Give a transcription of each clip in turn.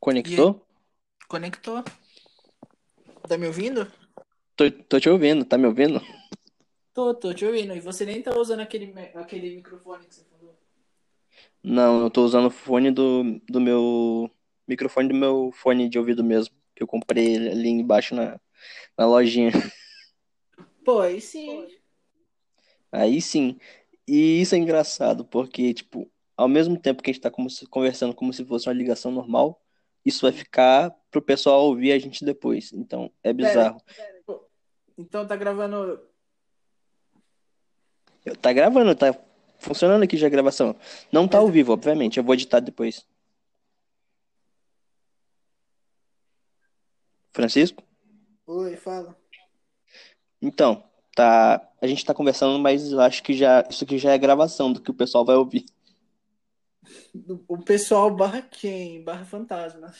Conectou? Conectou. Tá me ouvindo? Tô, tô te ouvindo, tá me ouvindo? Tô, tô te ouvindo. E você nem tá usando aquele, aquele microfone que você falou. Não, eu tô usando o fone do, do meu. Microfone do meu fone de ouvido mesmo. Que eu comprei ali embaixo na, na lojinha. Pô, aí sim. Aí sim. E isso é engraçado, porque, tipo, ao mesmo tempo que a gente tá como se- conversando como se fosse uma ligação normal, isso vai ficar pro pessoal ouvir a gente depois. Então, é bizarro. Pô, Então tá gravando. Eu- Tá gravando, tá funcionando aqui já a gravação. Não tá ao vivo, obviamente. Eu vou editar depois. Francisco? Oi, fala. Então, tá. A gente tá conversando, mas acho que já isso aqui já é gravação do que o pessoal vai ouvir. O pessoal barra quem? Barra fantasma.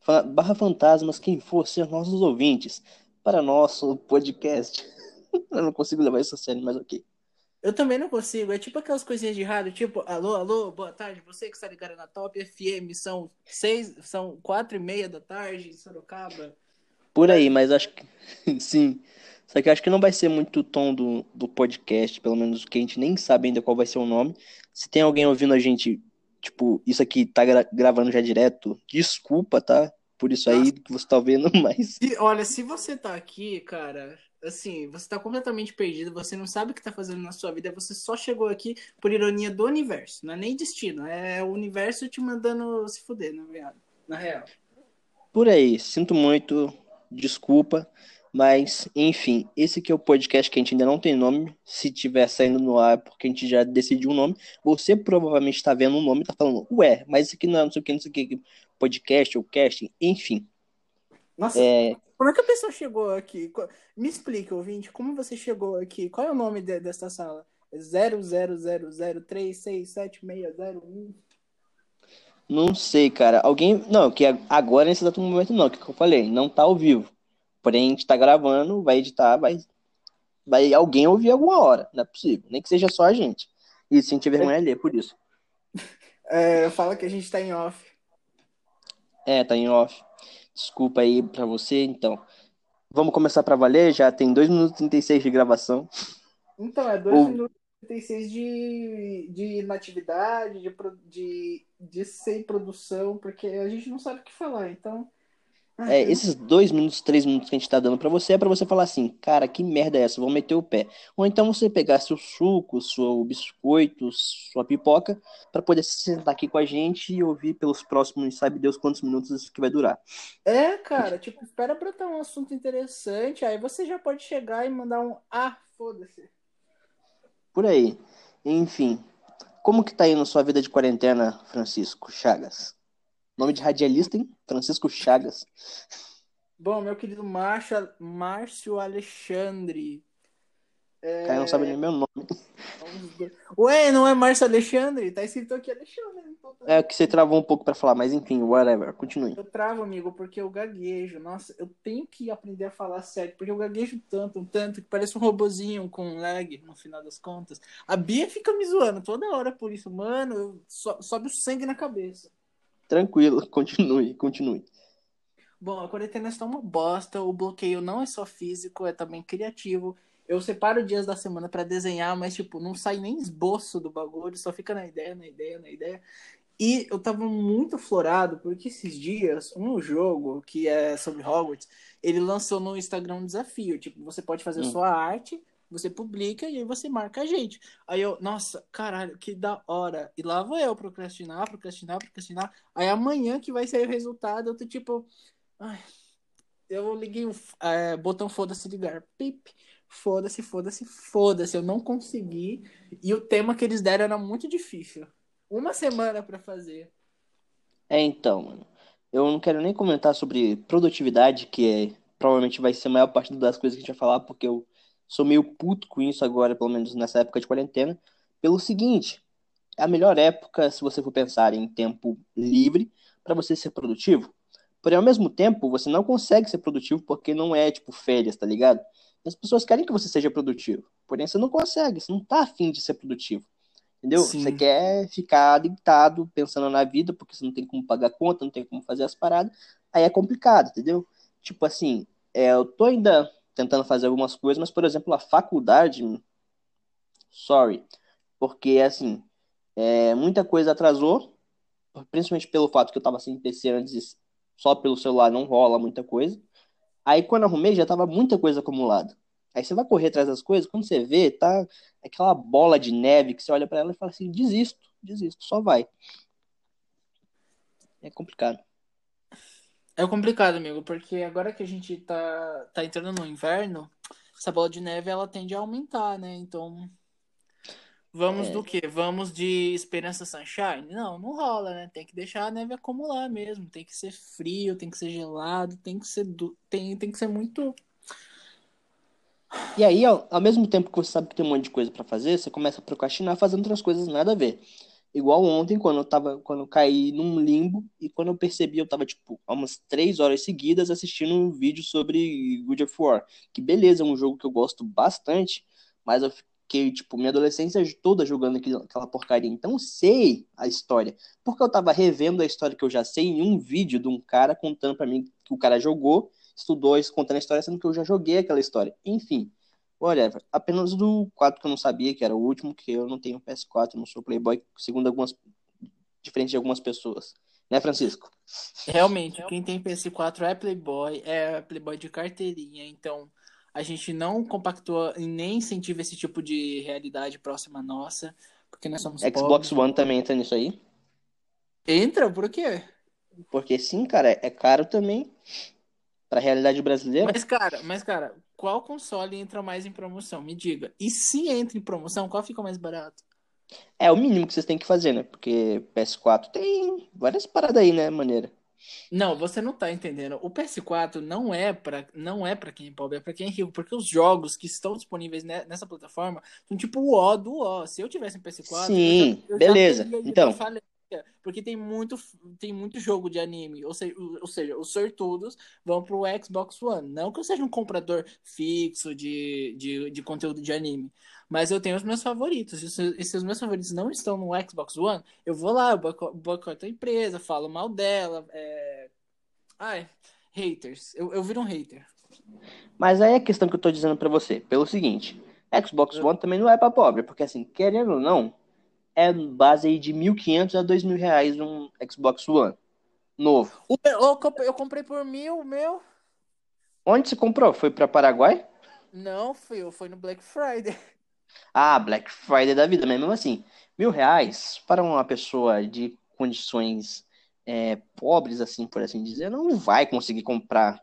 Fa- Barra fantasmas, quem for ser nossos ouvintes para nosso podcast. Eu não consigo levar isso a sério, mas ok. Eu também não consigo. É tipo aquelas coisinhas de rádio, tipo, alô, alô, boa tarde. Você que está ligado na Top FM, são seis, são quatro e meia da tarde em Sorocaba. Por aí, mas acho que sim. Só que acho que não vai ser muito o tom do, do podcast, pelo menos que a gente nem sabe ainda qual vai ser o nome. Se tem alguém ouvindo a gente, tipo, isso aqui tá gra- gravando já direto, desculpa, tá? Por isso aí que você tá ouvindo, mas E, olha, se você tá aqui, cara, assim, você tá completamente perdido, você não sabe o que tá fazendo na sua vida, você só chegou aqui por ironia do universo, não é nem destino, é o universo te mandando se fuder, na real. Na real. por aí, sinto muito, desculpa, mas enfim, esse aqui é o podcast que a gente ainda não tem nome. Se tiver saindo no ar, porque a gente já decidiu o nome. Você provavelmente está vendo o nome e tá falando, ué, mas isso aqui não é não sei o que, não sei o que, podcast ou casting, enfim. Nossa, É, como é que a pessoa chegou aqui? Me explica, ouvinte, como você chegou aqui? Qual é o nome de- desta sala? É 00003676001. Não sei, cara. Alguém. Não, que agora nesse exato momento não, que eu falei, não tá ao vivo. Porém, a gente tá gravando, vai editar, vai. Vai alguém ouvir alguma hora. Não é possível. Nem que seja só a gente. E se a gente tiver vergonha ler, por isso. É, fala que a gente tá em off. É, tá em off. Desculpa aí pra você, então. Vamos começar pra valer? Já tem 2 minutos e 36 de gravação. Então, é 2 Ou- minutos e 36 de, de inatividade, de, de, de sem produção, porque a gente não sabe o que falar, então. Ah, É, eu- esses dois minutos, três minutos que a gente tá dando pra você é pra você falar assim, cara, que merda é essa? Vou meter o pé. Ou então você pegar seu suco, seu biscoito, sua pipoca, pra poder se sentar aqui com a gente e ouvir pelos próximos, sabe Deus quantos minutos isso que vai durar. É, cara, tipo, espera brotar um assunto interessante, aí você já pode chegar e mandar um ah, foda-se. Por aí. Enfim, como que tá indo sua vida de quarentena, Francisco Chagas? Nome de radialista, hein? Francisco Chagas. Bom, meu querido Márcio, Márcio Alexandre. É, Cara, não sabe nem meu nome. Ué, não é Márcio Alexandre? Tá escrito aqui Alexandre. É que você travou um pouco pra falar, mas enfim, whatever. Continue. Eu travo, amigo, porque eu gaguejo. Nossa, eu tenho que aprender a falar sério, porque eu gaguejo tanto, tanto, que parece um robozinho com lag no final das contas. A Bia fica me zoando toda hora por isso. Mano, eu- so- sobe o sangue na cabeça. Tranquilo, continue, continue. Bom, a quarentena está uma bosta. O bloqueio não é só físico, é também criativo. Eu separo dias da semana pra desenhar, mas, tipo, não sai nem esboço do bagulho, só fica na ideia, na ideia, na ideia. E eu tava muito florado, porque esses dias, um jogo que é sobre Hogwarts, ele lançou no Instagram um desafio. Tipo, você pode fazer Hum. sua arte, você publica e aí você marca a gente. Aí eu, nossa, caralho, que da hora. E lá vou eu procrastinar, procrastinar, procrastinar. Aí amanhã que vai sair o resultado, eu tô tipo. Ai, eu liguei o é, botão foda-se ligar. Pip. Foda-se, foda-se, foda-se. Eu não consegui. E o tema que eles deram era muito difícil. Uma semana pra fazer. É, então, mano. Eu não quero nem comentar sobre produtividade, que é, provavelmente vai ser a maior parte das coisas que a gente vai falar, porque eu sou meio puto com isso agora, pelo menos nessa época de quarentena. Pelo seguinte, é a melhor época, se você for pensar em tempo livre, para você ser produtivo. Porém, ao mesmo tempo, você não consegue ser produtivo porque não é, tipo, férias, tá ligado? As pessoas querem que você seja produtivo. Porém, você não consegue, você não tá afim de ser produtivo. Entendeu? Sim. Você quer ficar deitado pensando na vida, porque você não tem como pagar conta, não tem como fazer as paradas. Aí é complicado, entendeu? Tipo assim, é, eu tô ainda tentando fazer algumas coisas, mas, por exemplo, a faculdade, sorry, porque, assim, é, muita coisa atrasou, principalmente pelo fato que eu tava sem PC antes, só pelo celular não rola muita coisa. Aí, quando arrumei, já tava muita coisa acumulada. Aí você vai correr atrás das coisas, quando você vê, tá aquela bola de neve que você olha para ela e fala assim, desisto, desisto, só vai. É complicado. É complicado, amigo, porque agora que a gente tá, tá entrando no inverno, essa bola de neve ela tende a aumentar, né? Então, vamos É. do quê? Vamos de Esperança Sunshine? Não, não rola, né? Tem que deixar a neve acumular mesmo. Tem que ser frio, tem que ser gelado, tem que ser du... tem, tem que ser muito. E aí, ao, ao mesmo tempo que você sabe que tem um monte de coisa pra fazer, você começa a procrastinar fazendo outras coisas nada a ver. Igual ontem, quando eu tava, quando eu caí num limbo e quando eu percebi, eu tava, tipo, há umas três horas seguidas assistindo um vídeo sobre God of War. Que beleza, é um jogo que eu gosto bastante, mas eu fiquei, tipo, minha adolescência toda jogando aquela porcaria. Então sei a história. Porque eu tava revendo a história que eu já sei em um vídeo de um cara contando pra mim que o cara jogou, estudou contando a história, sendo que eu já joguei aquela história. Enfim. Whatever. Apenas do 4 que eu não sabia, que era o último, que eu não tenho PS4, não sou Playboy, segundo algumas. diferente de algumas pessoas. Né, Francisco? Realmente, quem tem PS4 é Playboy, é Playboy de carteirinha, então a gente não compactua e nem incentiva esse tipo de realidade próxima à nossa, porque nós somos Xbox pobres. One também entra nisso aí. Entra? Por quê? Porque sim, cara, é caro também. Pra realidade brasileira. Mas, cara, mas, cara, qual console entra mais em promoção? Me diga. E se entra em promoção, qual fica mais barato? É o mínimo que vocês têm que fazer, né? Porque PS4 tem várias paradas aí, né? Maneira. Não, você não tá entendendo. O PS4 não é para não é para quem é pobre, é para quem é rico, porque os jogos que estão disponíveis ne- nessa plataforma são tipo o O do O. Se eu tivesse um PS4, Sim, eu eu beleza. já teria Então. falência, porque tem muito tem muito jogo de anime, ou seja, ou seja, os sortudos vão pro Xbox One. Não que eu seja um comprador fixo de, de, de conteúdo de anime, mas eu tenho os meus favoritos. E se, e se os meus favoritos não estão no Xbox One, eu vou lá, eu boico- boicoto a empresa, falo mal dela, é... Ai, haters. Eu, eu viro um hater. Mas aí a questão que eu tô dizendo pra você, pelo seguinte, Xbox One também não é pra pobre, porque assim, querendo ou não, é base aí de 1.500 a 2.000 reais um Xbox One novo. Eu, comprei, por mil, meu. Onde você comprou? Foi pra Paraguai? Não, foi, foi no Black Friday. Ah, Black Friday da vida, mas mesmo assim, mil reais para uma pessoa de condições é, pobres, assim, por assim dizer, não vai conseguir comprar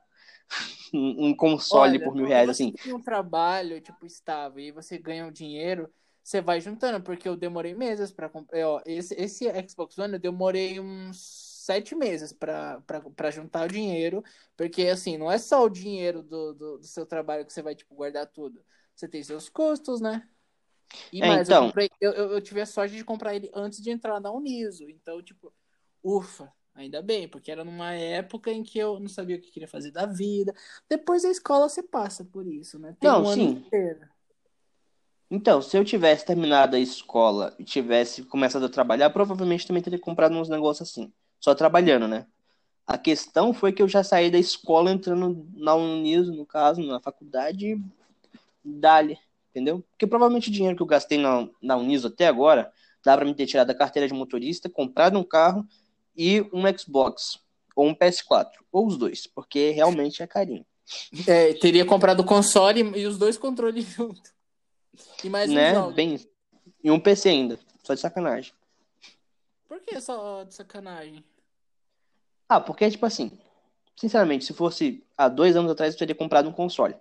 um console Olha, por mil reais, você assim. tem um trabalho, tipo, estável, e você ganha um dinheiro, você vai juntando, porque eu demorei meses pra comprar. Ó, esse, esse Xbox One eu demorei uns sete meses pra juntar o dinheiro, porque, assim, não é só o dinheiro do, do, do seu trabalho que você vai, tipo, guardar tudo. Você tem seus custos, né? E É, mais, eu, então. comprei, eu, eu, eu tive a sorte de comprar ele antes de entrar na Uniso. Então, tipo, ufa, ainda bem, porque era numa época em que eu não sabia o que queria fazer da vida. Depois da escola você passa por isso, né? Tem Não, um ano sim. inteiro. Então, se eu tivesse terminado a escola e tivesse começado a trabalhar, provavelmente também teria comprado uns negócios assim. Só trabalhando, né? A questão foi que eu já saí da escola entrando na Uniso, no caso, na faculdade, dali, entendeu? Porque provavelmente o dinheiro que eu gastei na, na até agora dá pra me ter tirado a carteira de motorista, comprado um carro e um Xbox, ou um PS4, ou os dois, porque realmente é carinho, É, teria comprado o console e os dois controles junto. E mais um né? jogo. Bem, e um PC ainda, só de sacanagem. Por que só de sacanagem? Ah, porque, tipo assim, sinceramente, se fosse há dois anos atrás, eu teria comprado um console.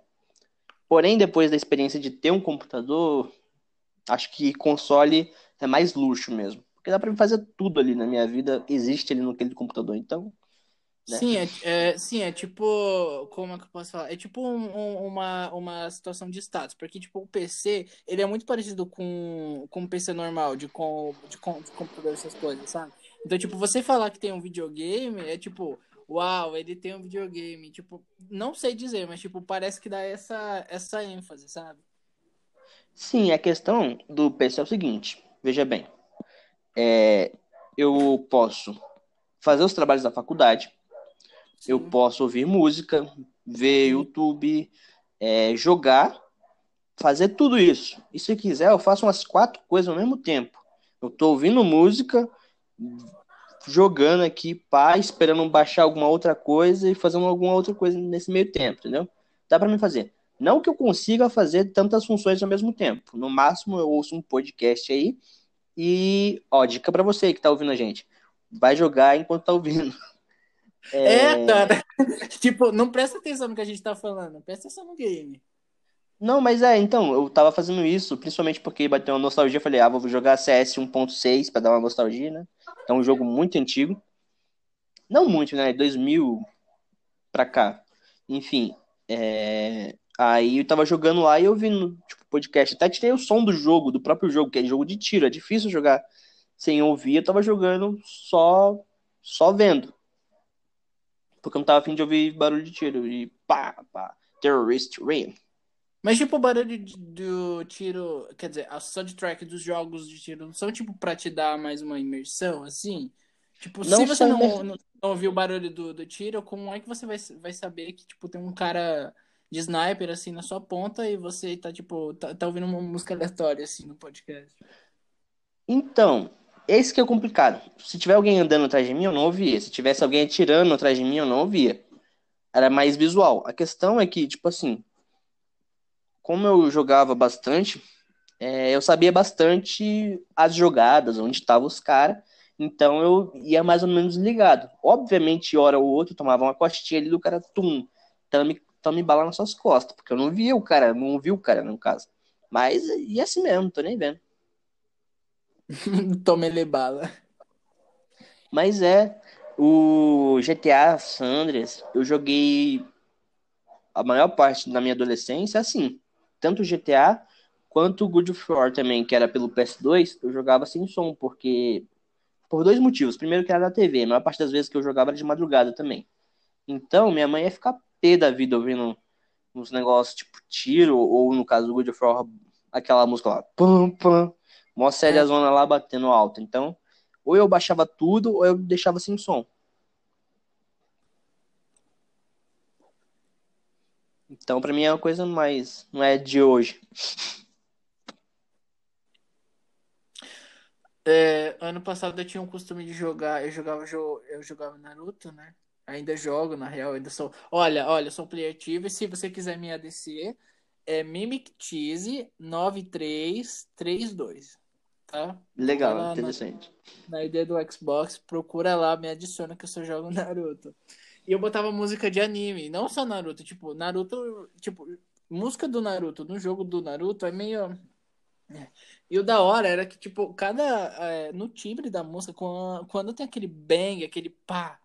Porém, depois da experiência de ter um computador, acho que console é mais luxo mesmo. Porque dá pra fazer tudo ali na minha vida, existe ali naquele computador. Então, né? Sim, é, é- sim, é tipo. Como é que eu posso falar? É tipo um- um- uma, uma situação de status. Porque, tipo, o PC, ele é muito parecido com, com um PC normal, de, com, de, com, de computador, essas coisas, sabe? Então, tipo, você falar que tem um videogame é tipo, uau, ele tem um videogame. Tipo, não sei dizer, mas, tipo, parece que dá essa, essa ênfase, sabe? sim, a questão do PC é o seguinte, veja bem. é, eu posso fazer os trabalhos da faculdade, Sim. eu posso ouvir música, ver Sim. YouTube, é, jogar, fazer tudo isso. E se quiser, eu faço umas quatro coisas ao mesmo tempo. Eu tô ouvindo música, jogando aqui, pá, esperando baixar alguma outra coisa e fazendo alguma outra coisa nesse meio tempo, entendeu? Dá para mim fazer. Não que eu consiga fazer tantas funções ao mesmo tempo. No máximo, eu ouço um podcast aí. E, ó, dica para você que tá ouvindo a gente. Vai jogar enquanto tá ouvindo. É, é cara. tipo, não presta atenção no que a gente tá falando. Presta atenção no game. Não, mas é, então, eu tava fazendo isso, principalmente porque bateu uma nostalgia. Eu falei, ah, vou jogar CS 1.6 pra dar uma nostalgia, né? É um jogo muito antigo. Não muito, né? 2000 pra cá. Enfim, é... aí eu tava jogando lá e eu vi no tipo, podcast. Até tirei o som do jogo, do próprio jogo, que é jogo de tiro. É difícil jogar sem ouvir. Eu tava jogando só, só vendo. Porque eu não tava afim de ouvir barulho de tiro. E pá, pá. Terrorist Rain. Mas, tipo, o barulho do tiro, quer dizer, a soundtrack dos jogos de tiro não são, tipo, pra te dar mais uma imersão, assim? Tipo, não se você não, não, não ouvir o barulho do, do tiro, como é que você vai, vai saber que, tipo, tem um cara de sniper, assim, na sua ponta e você tá, tipo, tá, tá ouvindo uma música aleatória, assim, no podcast? Então, esse que é complicado. Se tiver alguém andando atrás de mim, eu não ouvia. Se tivesse alguém atirando atrás de mim, eu não ouvia. Era mais visual. A questão é que, tipo assim, como eu jogava bastante, é, eu sabia bastante as jogadas, onde estavam os caras, então eu ia mais ou menos ligado. Obviamente, hora ou outra, tomava uma costinha ali do cara, tum, tome, tome bala nas suas costas, porque eu não via o cara, não vi o cara, no caso. Mas ia assim mesmo, tô nem vendo. Tome-lhe bala. Mas é, o GTA Sandres, eu joguei a maior parte da minha adolescência assim tanto o GTA quanto o Good of War também, que era pelo PS2, eu jogava sem som, porque. Por dois motivos. Primeiro, que era da TV. A maior parte das vezes que eu jogava era de madrugada também. Então, minha mãe ia ficar pé da vida ouvindo uns negócios tipo tiro, ou no caso do Good of War, aquela música lá, pam, pam, mó séria zona lá batendo alto. Então, ou eu baixava tudo, ou eu deixava sem som. Então, para mim é uma coisa mais. Não é de hoje. É, ano passado eu tinha um costume de jogar. Eu jogava, eu jogava Naruto, né? Ainda jogo, na real, ainda sou. Olha, olha, eu sou um player ativo. E se você quiser me ADC, é Mimic Cheese 9332. Tá? Legal, interessante. Na, na ideia do Xbox, procura lá, me adiciona que eu só jogo Naruto. E eu botava música de anime, não só Naruto. Tipo, Naruto, tipo, música do Naruto no jogo do Naruto é meio. É. E o da hora era que, tipo, cada. É, no timbre da música, quando, quando tem aquele bang, aquele pá.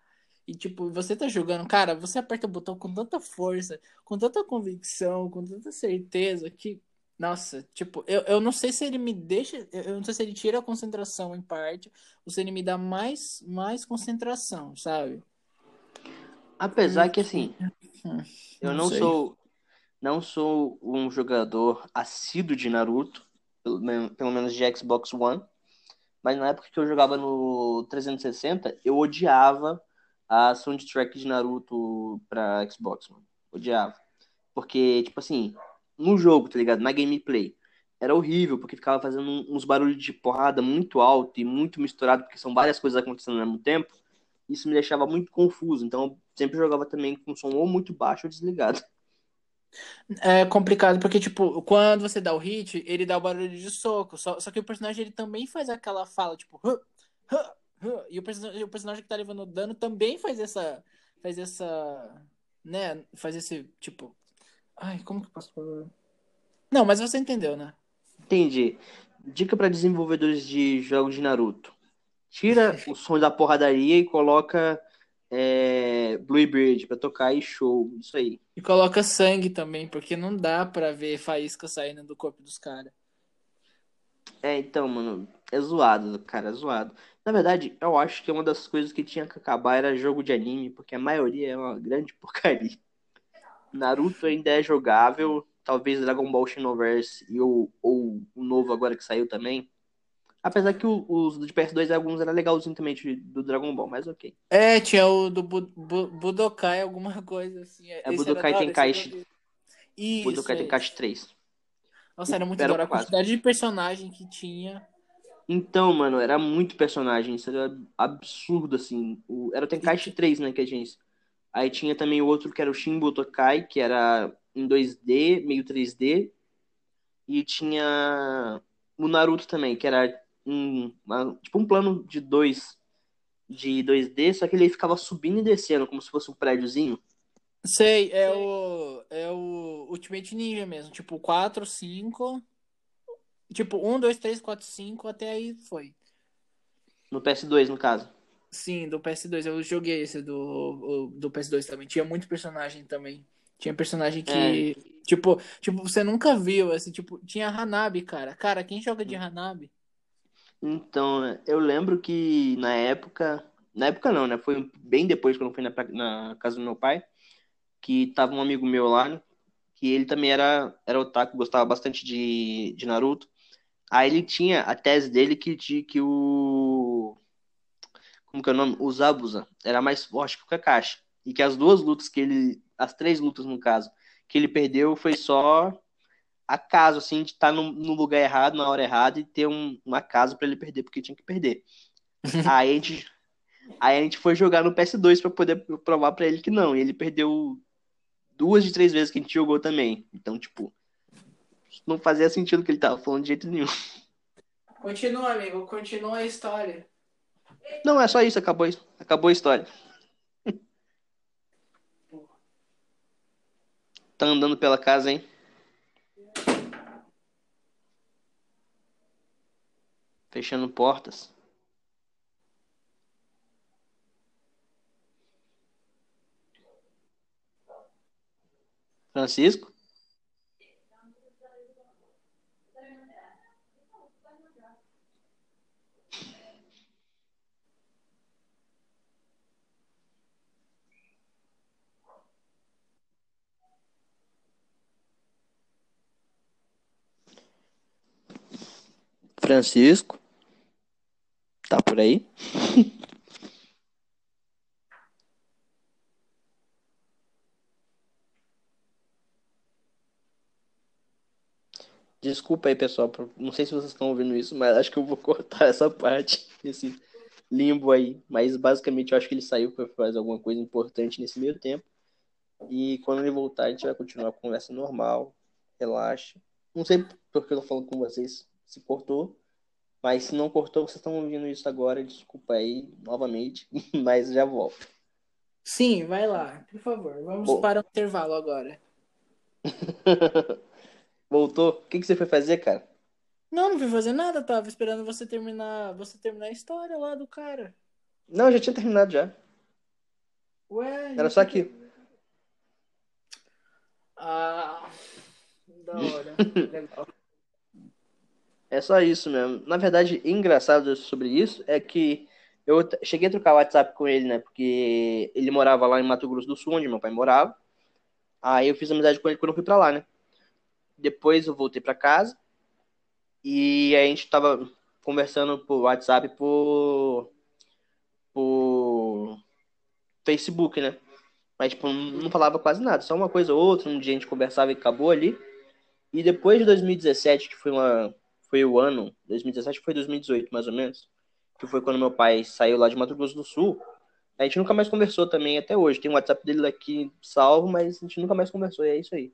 E, tipo, você tá jogando, cara, você aperta o botão com tanta força, com tanta convicção, com tanta certeza que. Nossa, tipo, eu, eu não sei se ele me deixa. Eu não sei se ele tira a concentração em parte, ou se ele me dá mais, mais concentração, sabe? Apesar que assim, eu não, não sou não sou um jogador assíduo de Naruto, pelo, pelo menos de Xbox One, mas na época que eu jogava no 360, eu odiava a soundtrack de Naruto pra Xbox, mano. Odiava. Porque, tipo assim, no jogo, tá ligado? Na gameplay, era horrível, porque ficava fazendo uns barulhos de porrada muito alto e muito misturado, porque são várias coisas acontecendo ao mesmo tempo. Isso me deixava muito confuso. Então, sempre jogava também com som ou muito baixo ou desligado. É complicado porque, tipo, quando você dá o hit, ele dá o barulho de soco. Só, só que o personagem ele também faz aquela fala, tipo, huh, huh, huh, e o, o personagem que tá levando dano também faz essa. Faz essa. Né? Faz esse, tipo. Ai, como que eu posso falar? Não, mas você entendeu, né? Entendi. Dica para desenvolvedores de jogos de Naruto. Tira o som da porradaria e coloca é, Bluebird pra tocar e show. Isso aí. E coloca sangue também, porque não dá pra ver faísca saindo do corpo dos caras. É, então, mano, é zoado, cara, é zoado. Na verdade, eu acho que uma das coisas que tinha que acabar era jogo de anime, porque a maioria é uma grande porcaria. Naruto ainda é jogável, talvez Dragon Ball Xenoverse e o, ou o novo agora que saiu também, Apesar que os de PS2 alguns eram legalzinho também do Dragon Ball, mas ok. É, tinha o do Bu- Bu- Budokai, alguma coisa assim. É, Esse Budokai era Tenkaichi. Isso, Budokai é. Tenkaichi 3. Nossa, era muito Era hora. A quantidade de personagem que tinha. Então, mano, era muito personagem, isso era absurdo, assim. O- era o Tenkaichi 3, né, que a gente... Aí tinha também o outro que era o Shin Budokai, que era em 2D, meio 3D. E tinha o Naruto também, que era um, uma- tipo um plano de dois de 2D, só que ele ficava subindo e descendo, como se fosse um prédiozinho. Sei, é o. É o Ultimate Ninja mesmo. Tipo, 4, 5. Tipo, 1, 2, 3, 4, 5, até aí foi. No PS2, no caso. Sim, do PS2. Eu joguei esse do, do PS2 também. Tinha muito personagem também. Tinha personagem que. Tipo, tipo, você nunca viu, assim, tipo, tinha Hanabi, cara. Cara, quem joga de Hanabi? Então, eu lembro que na época. Na época não, né? Foi bem depois quando eu fui na, na casa do meu pai. Que tava um amigo meu lá, né, que ele também era, era otaku, gostava bastante de, de Naruto. Aí ele tinha a tese dele que, de, que o. Como que é o nome? O Zabuza era mais forte que o Kakashi. E que as duas lutas que ele. As três lutas, no caso, que ele perdeu foi só acaso, assim, de estar no, no lugar errado, na hora errada e ter um, um acaso pra ele perder, porque tinha que perder. aí, a gente, aí a gente foi jogar no PS2 pra poder provar pra ele que não. E ele perdeu duas de três vezes que a gente jogou também. Então, tipo, não fazia sentido o que ele tava falando de jeito nenhum. Continua, amigo, continua a história. Não, é só isso, acabou, acabou a história. Tá andando pela casa, hein? Fechando portas. Francisco? Francisco? Tá por aí? Desculpa aí, pessoal. Não sei se vocês estão ouvindo isso, mas acho que eu vou cortar essa parte, esse limbo aí. Mas basicamente eu acho que ele saiu para fazer alguma coisa importante nesse meio tempo. E quando ele voltar, a gente vai continuar a conversa normal. Relaxa. Não sei porque eu tô falando com vocês se cortou. Mas se não cortou, vocês estão ouvindo isso agora. Desculpa aí novamente, mas já volto. Sim, vai lá, por favor. Vamos Bom. para o intervalo agora. Voltou? O que que você foi fazer, cara? Não, não fui fazer nada, tava esperando você terminar, você terminar a história lá do cara. Não, eu já tinha terminado já. Ué, Era só aqui. Ah, da hora. Legal. É só isso mesmo. Na verdade, engraçado sobre isso é que eu cheguei a trocar WhatsApp com ele, né? Porque ele morava lá em Mato Grosso do Sul, onde meu pai morava. Aí eu fiz amizade com ele quando eu fui pra lá, né? Depois eu voltei pra casa e a gente tava conversando por WhatsApp por por Facebook, né? Mas tipo, não falava quase nada, só uma coisa ou outra, um dia a gente conversava e acabou ali. E depois de 2017, que foi uma foi o ano, 2017 foi 2018 mais ou menos, que foi quando meu pai saiu lá de Mato Grosso do Sul. A gente nunca mais conversou também até hoje. Tem o WhatsApp dele aqui salvo, mas a gente nunca mais conversou, e é isso aí.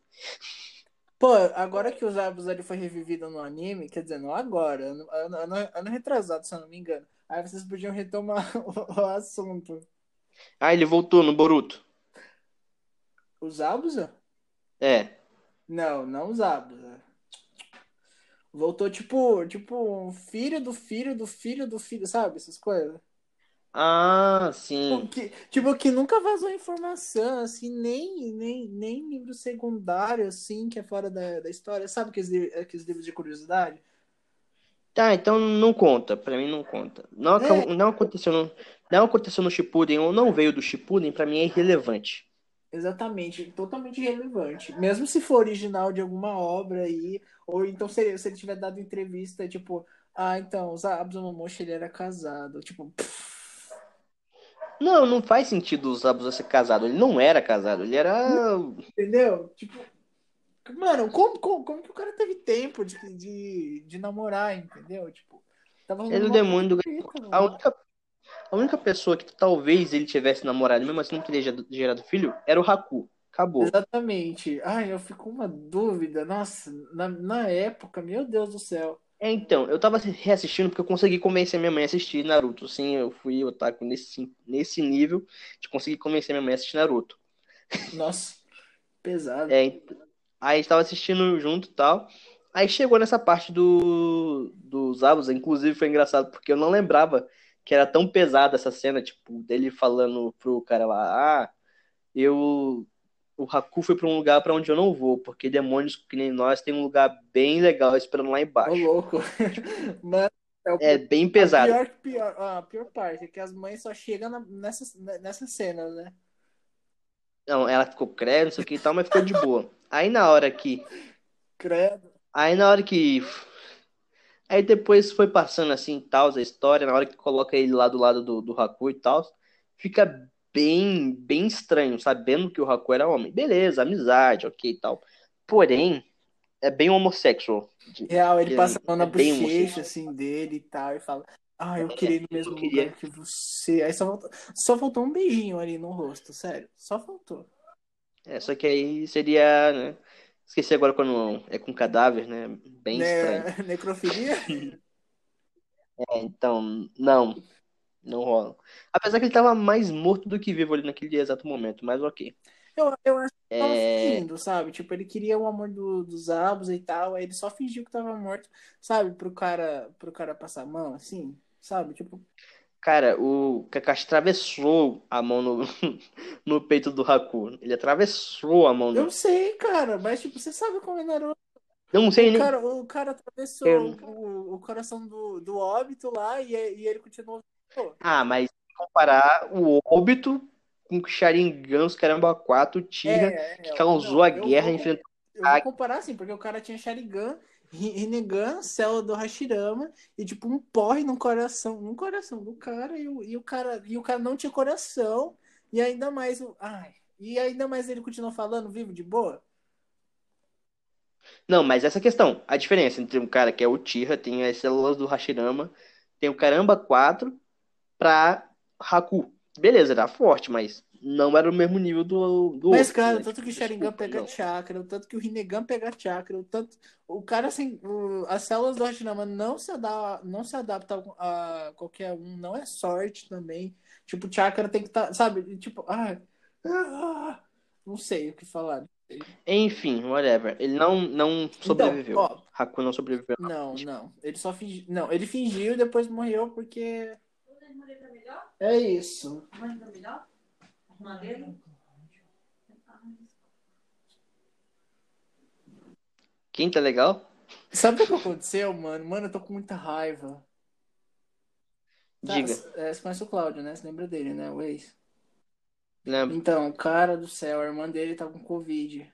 Pô, agora que o Zabuza ele foi revivido no anime, quer dizer, não agora, ano, ano, ano, ano retrasado, se eu não me engano. Aí vocês podiam retomar o, o assunto. Ah, ele voltou no Boruto. O Zabuza? É. Não, não o Zabuza. Voltou tipo, tipo um filho do filho do filho do filho, sabe? Essas coisas. Ah, sim. Que, tipo, que nunca vazou informação, assim, nem, nem, nem livro secundário, assim, que é fora da, da história. Sabe aqueles, aqueles livros de curiosidade? Tá, então não conta. Pra mim não conta. Não, acabou- não aconteceu no, não aconteceu no Shippuden ou não veio do Shippuden, pra mim é irrelevante. Exatamente, totalmente irrelevante. Mesmo se for original de alguma obra aí, ou então se, se ele tiver dado entrevista, tipo, Ah, então, o Zabuzamomoshi, ele era casado. Tipo, pff, Não, não faz sentido o Zabuza ser casado. Ele não era casado, ele era. entendeu? Tipo, mano, como, como, como que o cara teve tempo de, de, de namorar, entendeu? Tipo, tava Ele é o rolando uma demônio do. treta, A única, a única pessoa que talvez ele tivesse namorado, mesmo assim não teria gerado- filho, era o Haku. Acabou. Exatamente. Ai, eu fico com uma dúvida. Nossa, na, na época, meu Deus do céu. É, então, eu tava reassistindo porque eu consegui convencer minha mãe a assistir Naruto. Sim, eu fui otaku nesse, nesse nível de conseguir convencer minha mãe a assistir Naruto. Nossa, pesado. É, aí a gente tava assistindo junto e tal. Aí chegou nessa parte do, dos Zabuza, inclusive foi engraçado porque eu não lembrava que era tão pesada essa cena, tipo, dele falando pro cara lá, ah, eu. O Haku foi pra um lugar pra onde eu não vou, porque demônios que nem nós tem um lugar bem legal esperando lá Ô, embaixo. louco. Mano, é o É bem A pesado. pior, pior, a pior parte é que as mães só chegam na- nessa, nessa cena, né? Não, ela ficou credo, não sei o que e tal, mas ficou de boa. Aí na hora que. Credo. Aí na hora que. Aí depois foi passando assim tal, a história, na hora que coloca ele lá do lado do, do Haku e tal, fica bem, bem estranho, sabendo que o Haku era homem. Beleza, amizade, ok e tal. Porém, é bem homossexual. Real, ele que passa a mão na é bochecha, assim, dele e tal, e fala, ah, eu queria ir no mesmo queria. lugar que você. Aí só faltou, só faltou um beijinho ali no rosto, sério. Só faltou. É, só que aí seria, né? Esqueci agora quando é com cadáver, né? Bem estranho. Né? Necrofilia? É, então, não, não rola. Apesar que ele tava mais morto do que vivo ali naquele exato momento, mas ok. Eu, eu acho que ele tava É, fingindo, sabe? Tipo, ele queria o amor do, dos Abus e tal, aí ele só fingiu que tava morto, sabe? Pro cara, pro cara passar a mão, assim, sabe? Tipo, cara, o Kakashi atravessou a mão no, no peito do Haku. Ele atravessou a mão eu do. sei, cara, mas tipo, você sabe como é Naruto. Eu não sei O nem. cara, o cara atravessou Eu- o, o coração do, do óbito lá e, e ele continuou. Ah, mas se comparar o óbito com o Sharingan, os caramba 4, Tira, é, que é, causou não, a eu guerra, vou, enfrentou. eu vou comparar assim, porque o cara tinha Sharingan, Ri- Rinnegan, célula do Hashirama e tipo um porre no coração, no coração do cara e o, e o cara e o cara não tinha coração e ainda mais o, ai, e ainda mais ele continuou falando vivo de boa. Não, mas essa questão, a diferença entre um cara que é o Tira, tem as células do Hashirama, tem o Caramba 4 pra Haku. Beleza, era forte, mas não era o mesmo nível do, do Mas, outro, cara, né? tanto que o Sharingan pega não. chakra, o tanto que o Rinnegan pega chakra, o tanto. O cara sem. o- as células do Hashirama não se, adaptam, não se adaptam a qualquer um, não é sorte também. Tipo, o chakra tem que estar, sabe? Tipo, ah, ah, não sei o que falar. Enfim, whatever. Ele não, não sobreviveu. Então, ó, Haku não sobreviveu. não, não. Ele só fingiu. Não, ele fingiu e depois morreu porque. É isso. Quem tá legal? Sabe o que aconteceu, mano? Mano, eu tô com muita raiva. Tá, Diga. é, você conhece o Cláudio, né? Você lembra dele, né? O ex. Lembra? Então, cara do céu, a irmã dele tá com Covid.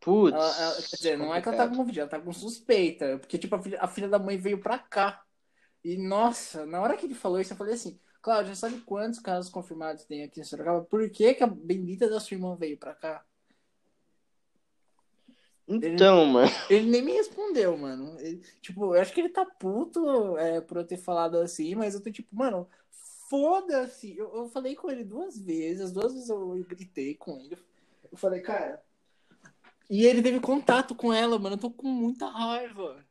Putz. Ela- ela- quer dizer, não é que ela tá com complicado. Covid, ela tá com suspeita. Porque, tipo, a filha, a filha da mãe veio pra cá. E, nossa, na hora que ele falou isso, eu falei assim, Cláudio, sabe quantos casos confirmados tem aqui em Sorocaba? Por que, que a bendita da sua irmã veio pra cá? Então, mano. Ele nem me respondeu, mano. Ele- tipo, eu acho que ele tá puto é, por eu ter falado assim, mas eu tô tipo, mano, foda-se. Eu, eu falei com ele duas vezes, as duas vezes eu, eu gritei com ele. Eu falei, cara. E ele teve contato com ela, mano. Eu tô com muita raiva.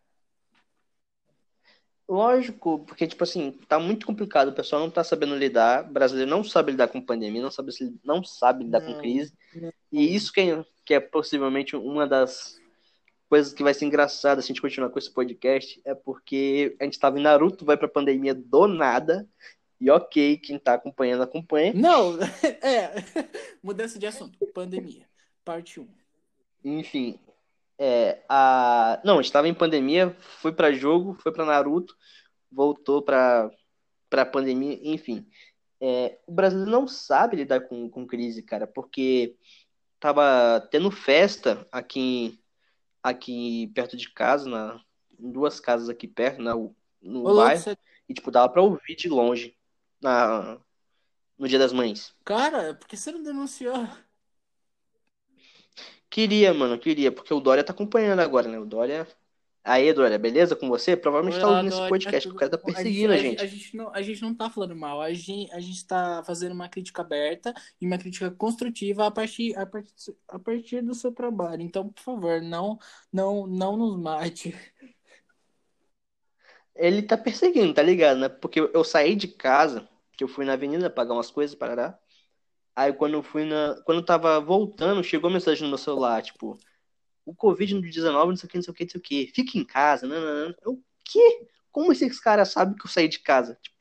Lógico, porque, tipo assim, tá muito complicado. O pessoal não tá sabendo lidar. O brasileiro não sabe lidar com pandemia, não sabe, se- não sabe lidar com Não, crise. não. E isso que é, que é possivelmente uma das coisas que vai ser engraçada se a gente continuar com esse podcast é porque a gente tava em Naruto, vai pra pandemia do nada. E ok, quem tá acompanhando, acompanha. Não, é. Mudança de assunto. Pandemia. Parte 1. Enfim, é, a... não, a gente tava em pandemia, foi pra jogo, foi pra Naruto, voltou pra, pra pandemia, enfim. É, o brasileiro não sabe lidar com, com crise, cara, porque tava tendo festa aqui, aqui perto de casa, na, em duas casas aqui perto, na, no Ô, bairro, você- e, tipo, dava pra ouvir de longe na, no Dia das Mães. Cara, por que você não denunciou? Queria, mano, queria, porque o Dória tá acompanhando agora, né? O Dória. Aí, Dória, beleza com você? Provavelmente tá Olá, ouvindo esse Dória, podcast, tudo porque o cara tá perseguindo a a gente. A gente, não, a gente não tá falando mal, a gente, a gente tá fazendo uma crítica aberta e uma crítica construtiva a partir, a partir, a partir do seu trabalho. Então, por favor, não, não, não nos mate. Ele tá perseguindo, tá ligado, né? Porque eu eu saí de casa, que eu fui na avenida pagar umas coisas, parará. Aí quando eu fui na. Quando eu tava voltando, chegou a mensagem no meu celular, tipo, o Covid-19, não sei o que, não sei o que, não sei o que. Fica em casa, não, não, não. Eu, quê? Como esses caras sabem que eu saí de casa? Tipo,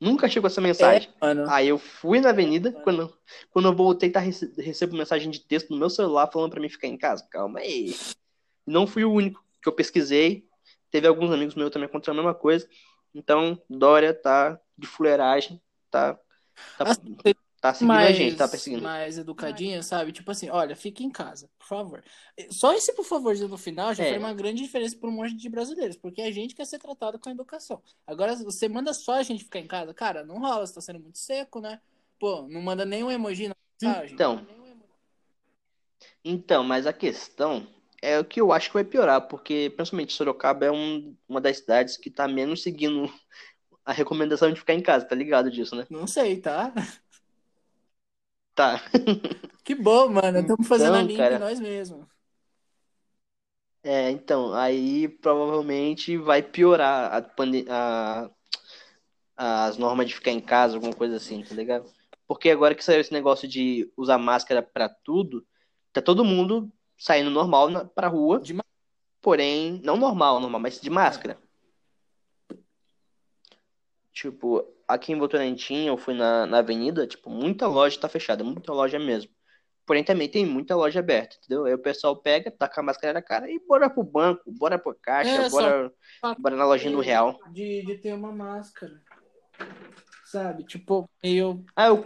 nunca chegou essa mensagem. Mano, Aí eu fui na avenida, quando, quando eu voltei, tá, rece- recebo mensagem de texto no meu celular falando pra mim ficar em casa. Calma aí. Não fui o único que eu pesquisei. Teve alguns amigos meus também contra a mesma coisa. Então, Dória tá de fuleiragem, tá, tá, Assim, tá seguindo a mais, gente, tá perseguindo. mais educadinha, sabe? Tipo assim, olha, fique em casa, por favor. Só esse por favorzinho no final já É. foi uma grande diferença para um monte de brasileiros, porque a gente quer ser tratado com educação. Agora, você manda só a gente ficar em casa, cara, não rola, você tá sendo muito seco, né? Pô, não manda nenhum emoji na mensagem. Então, então, mas a questão é o que eu acho que vai piorar, porque principalmente Sorocaba é um- uma das cidades que tá menos seguindo a recomendação de ficar em casa, tá ligado disso, né? Não sei, tá? Tá. Que bom, mano. Estamos fazendo a Então, limpa cara. em nós mesmos. É, então, aí provavelmente vai piorar a, pande- a- as normas de ficar em casa, alguma coisa assim, tá ligado? Porque agora que saiu esse negócio de usar máscara pra tudo, tá todo mundo saindo normal na, pra rua, De porém, não normal, normal, mas de máscara. Tipo, aqui em Votorantim, eu fui na, na avenida, tipo, muita loja tá fechada, muita loja mesmo. Porém, também tem muita loja aberta, entendeu? Aí o pessoal pega, taca a máscara na cara e bora pro banco, bora pra caixa, É, bora, bora na lojinha do real. De, de ter uma máscara. Sabe? Tipo, meio. Ah, eu,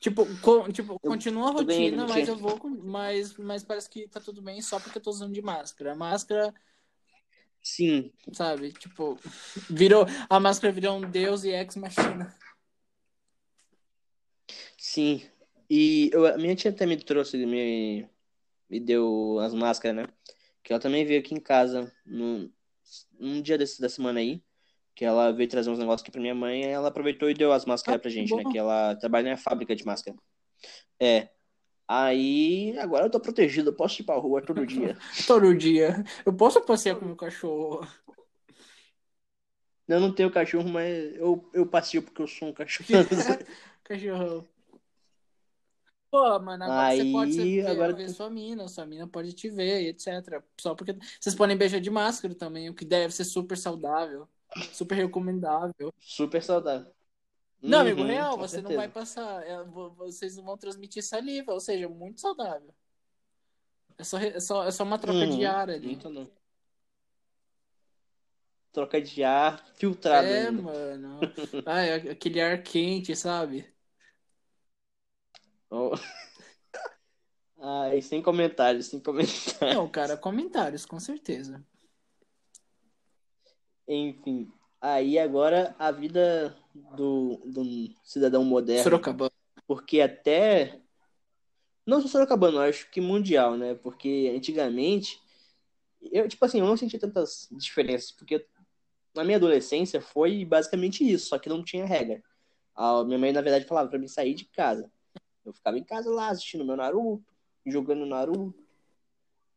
Tipo, co- tipo Eu continua a bem, rotina, Vitinho. mas eu vou. Mas, mas parece que tá tudo bem só porque eu tô usando de máscara. A máscara, sim, sabe? Tipo, virou. A máscara virou um deus e ex-machina. sim. E eu, a minha tia até me trouxe, me, me deu as máscaras, né? Que ela também veio aqui em casa num, num dia desse, da semana aí. Que ela veio trazer uns negócios aqui pra minha mãe, aí ela aproveitou e deu as máscaras Ah, pra gente, né? bom. Que ela trabalha na fábrica de máscara. É. Aí, agora eu tô protegido, eu posso ir pra rua todo dia. Todo dia. Eu posso passear com meu cachorro. Eu não tenho cachorro, mas eu, eu passeio porque eu sou um cachorro. Cachorro. Pô, mano, agora Aí, você pode ver, agora ver tu- sua mina, sua mina pode te ver, etc. Só porque vocês podem beijar de máscara também, o que deve ser super saudável, super recomendável. Super saudável. Não, amigo, Uhum, real, com você não certeza. vai passar, é, vo- vocês não vão transmitir saliva, ou seja, muito saudável. É só, é só, é só uma troca Uhum, de ar ali. Muito não. Troca de ar filtrado É, ainda. mano. Ah, é aquele ar quente, sabe? Oh. Ai, sem comentários, sem comentários. Não, cara, comentários, com certeza. Enfim, aí agora a vida do, do cidadão moderno, Sorocabana. porque até não só sorocabano, eu acho que mundial, né? Porque antigamente eu, tipo assim, eu não senti tantas diferenças, porque na minha adolescência foi basicamente isso, só que não tinha regra. A minha mãe, na verdade, falava pra mim sair de casa. Eu ficava em casa lá assistindo meu Naruto, jogando Naruto,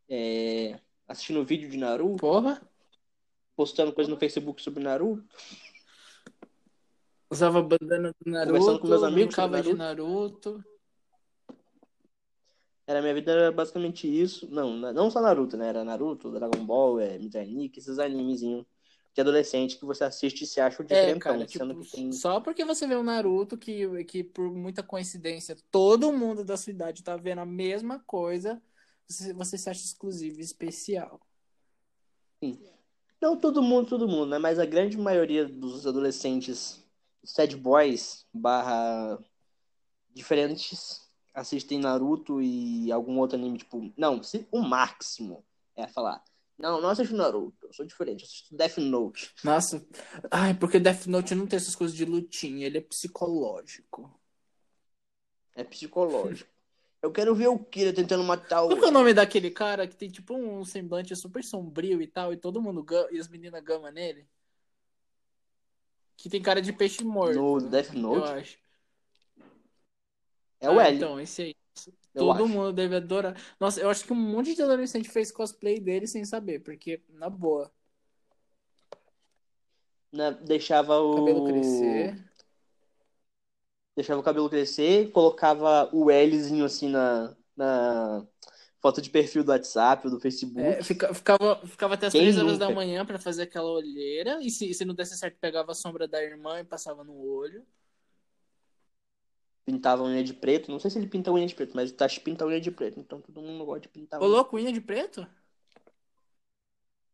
é, assistindo vídeo de Naruto, Porra. Postando coisa no Facebook sobre Naruto. Usava bandana do Naruto, Conversando com meus amigos sobre de Naruto. Era minha vida era basicamente isso. Não, não só Naruto, né? Era Naruto, Dragon Ball, é, Midnight Nick, esses animezinhos de adolescente que você assiste e se acha o É, diferentão, cara, tipo, que tem só porque você vê um Naruto que, que por muita coincidência todo mundo da cidade tá vendo a mesma coisa, você, você se acha exclusivo e especial. Não todo mundo, todo mundo, né? Mas a grande maioria dos adolescentes sad boys barra diferentes assistem Naruto e algum outro anime, tipo. Não, se, o máximo é falar. Não, não assisto Naruto. Eu sou diferente. Eu assisto Death Note. Nossa. Ai, porque Death Note não tem essas coisas de lutinha, ele é psicológico. É psicológico. Eu quero ver o Kira tentando matar o. Qual que é o nome daquele cara que tem tipo um semblante super sombrio e tal, e todo mundo e as meninas gama nele? Que tem cara de peixe morto. No Death Note? Eu acho. É o Ah, L. Então, esse aí. Eu Todo acho. mundo deve adorar. Nossa, eu acho que um monte de adolescente fez cosplay dele sem saber, porque, na boa, Né, deixava o. cabelo crescer. Deixava o cabelo crescer, colocava o Lzinho assim na, na foto de perfil do WhatsApp ou do Facebook. É, fica- ficava, ficava até as Quem 3 horas nunca? da manhã pra fazer aquela olheira. E se, se não desse certo, pegava a sombra da irmã e passava no olho. Pintava a unha de preto. Não sei se ele pinta a unha de preto, mas o Tashi pinta a unha de preto. Então todo mundo gosta de pintar Ô, unha. louco, unha de preto?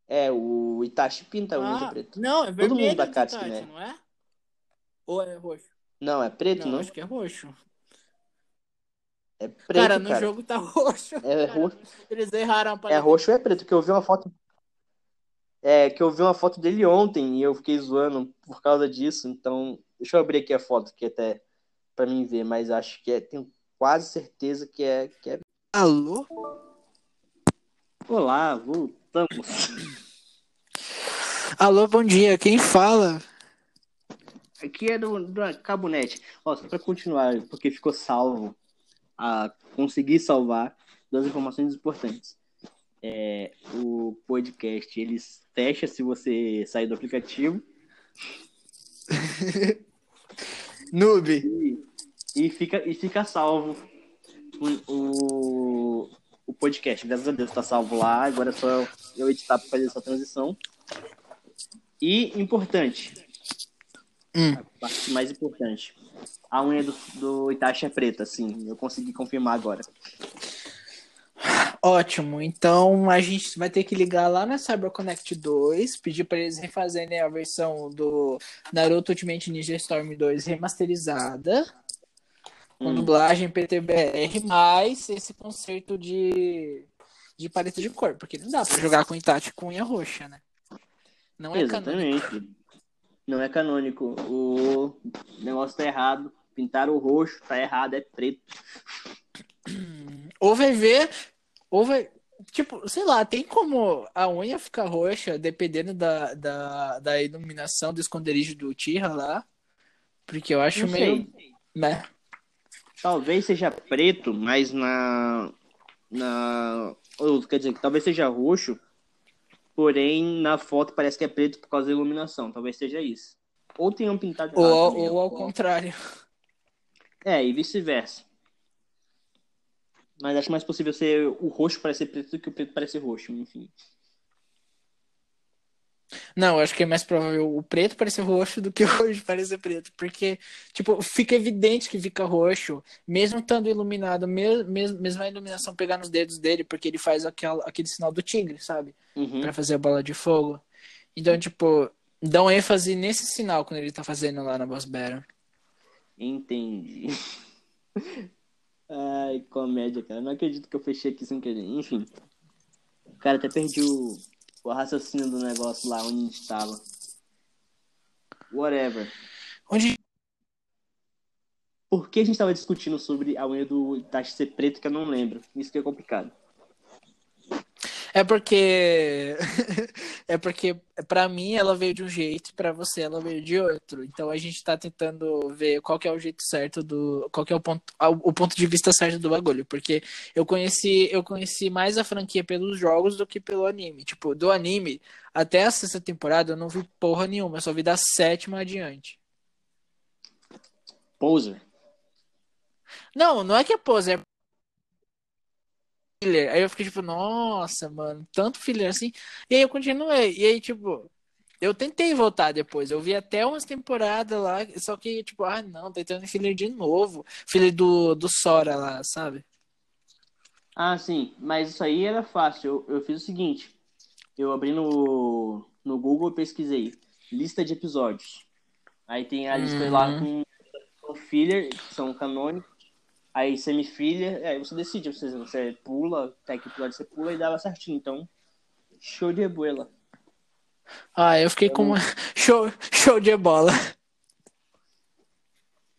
É, o Itachi pinta a unha de Ah, preto. não, é vermelho. mundo da de Katsuki, né? não é? Ou é roxo? Não, é preto, não, não? acho que é roxo. É preto, cara, cara. no jogo tá roxo. É Cara, roxo. Eles erraram a É roxo ou é preto? Que eu vi uma foto. É, que eu vi uma foto dele ontem e eu fiquei zoando por causa disso. Então, deixa eu abrir aqui a foto que até pra mim ver, mas acho que é, tenho quase certeza que é, que é. Alô? Olá, voltamos. Alô, bom dia. Quem fala? Aqui é do, do Cabonete. Ó, só pra continuar, porque ficou salvo a conseguir salvar duas informações importantes. É, o podcast ele fecha se você sair do aplicativo Noob. e, e fica, e fica salvo o, o, podcast. Graças a Deus tá salvo lá. Agora é só eu editar para fazer essa transição. E importante, Hum. a parte mais importante. A unha do, do Itachi é preta, sim. Eu consegui confirmar agora. Ótimo. Então a gente vai ter que ligar lá na CyberConnect 2, pedir para eles refazerem a versão do Naruto Ultimate Ninja Storm 2 remasterizada, com Hum. dublagem PTBR, mais esse conceito de, de paleta de cor, porque não dá para jogar com Itachi com unha roxa, né? Não é canônico. Não é canônico. O negócio tá errado. Pintaram o roxo, tá errado, é preto. Ou vai ver, ou vai. Tipo, sei lá, tem como a unha ficar roxa dependendo da, da, da iluminação do esconderijo do Tira lá? Porque eu acho meio. Né? Talvez seja preto, mas na. na ou, quer dizer, talvez seja roxo, porém na foto parece que é preto por causa da iluminação. Talvez seja isso. Ou tenham pintado errado. Ou, também. ou ao contrário. É, e vice-versa. Mas acho mais possível ser o roxo parecer preto do que o preto parecer roxo, enfim. Não, eu acho que é mais provável o preto parecer roxo do que o roxo parecer preto. Porque, tipo, fica evidente que fica roxo, mesmo estando iluminado, mesmo, mesmo a iluminação pegar nos dedos dele, porque ele faz aquela, aquele sinal do tigre, sabe? Uhum. Pra fazer a bola de fogo. Então, tipo, dão ênfase nesse sinal quando ele tá fazendo lá na Boss Battle. Entendi. Ai, comédia, cara. Não acredito que eu fechei aqui sem querer. Enfim. Cara, até perdi o, o raciocínio do negócio lá onde a gente tava. Whatever. Onde. Por que a gente tava discutindo sobre a unha do Itachi ser preto que eu não lembro? Isso que é complicado. É porque. é porque, pra mim, ela veio de um jeito, pra você, ela veio de outro. Então a gente tá tentando ver qual que é o jeito certo do. Qual que é o ponto, o ponto de vista certo do bagulho. Porque eu conheci, eu conheci mais a franquia pelos jogos do que pelo anime. Tipo, do anime, até a sexta temporada eu não vi porra nenhuma, eu só vi da sétima adiante. Poser. Não, não é que é pose, é filler. Aí eu fiquei tipo, nossa, mano, tanto filler assim. E aí eu continuei. E aí, tipo, eu tentei voltar depois. Eu vi até umas temporadas lá, só que, tipo, ah, não, tá entrando filler de novo. Filler do, do Sora lá, sabe? Ah, sim. Mas isso aí era fácil. Eu, eu fiz o seguinte. Eu abri no, no Google e pesquisei. Lista de episódios. Aí tem a lista Uhum. lá com, com filler, que são canônicos. Aí semifiller, aí você decide, você, você pula, até que episódio você pula e dava certinho. Então, show de ebola. Ah, eu fiquei Eu com não- uma... show, show de bola.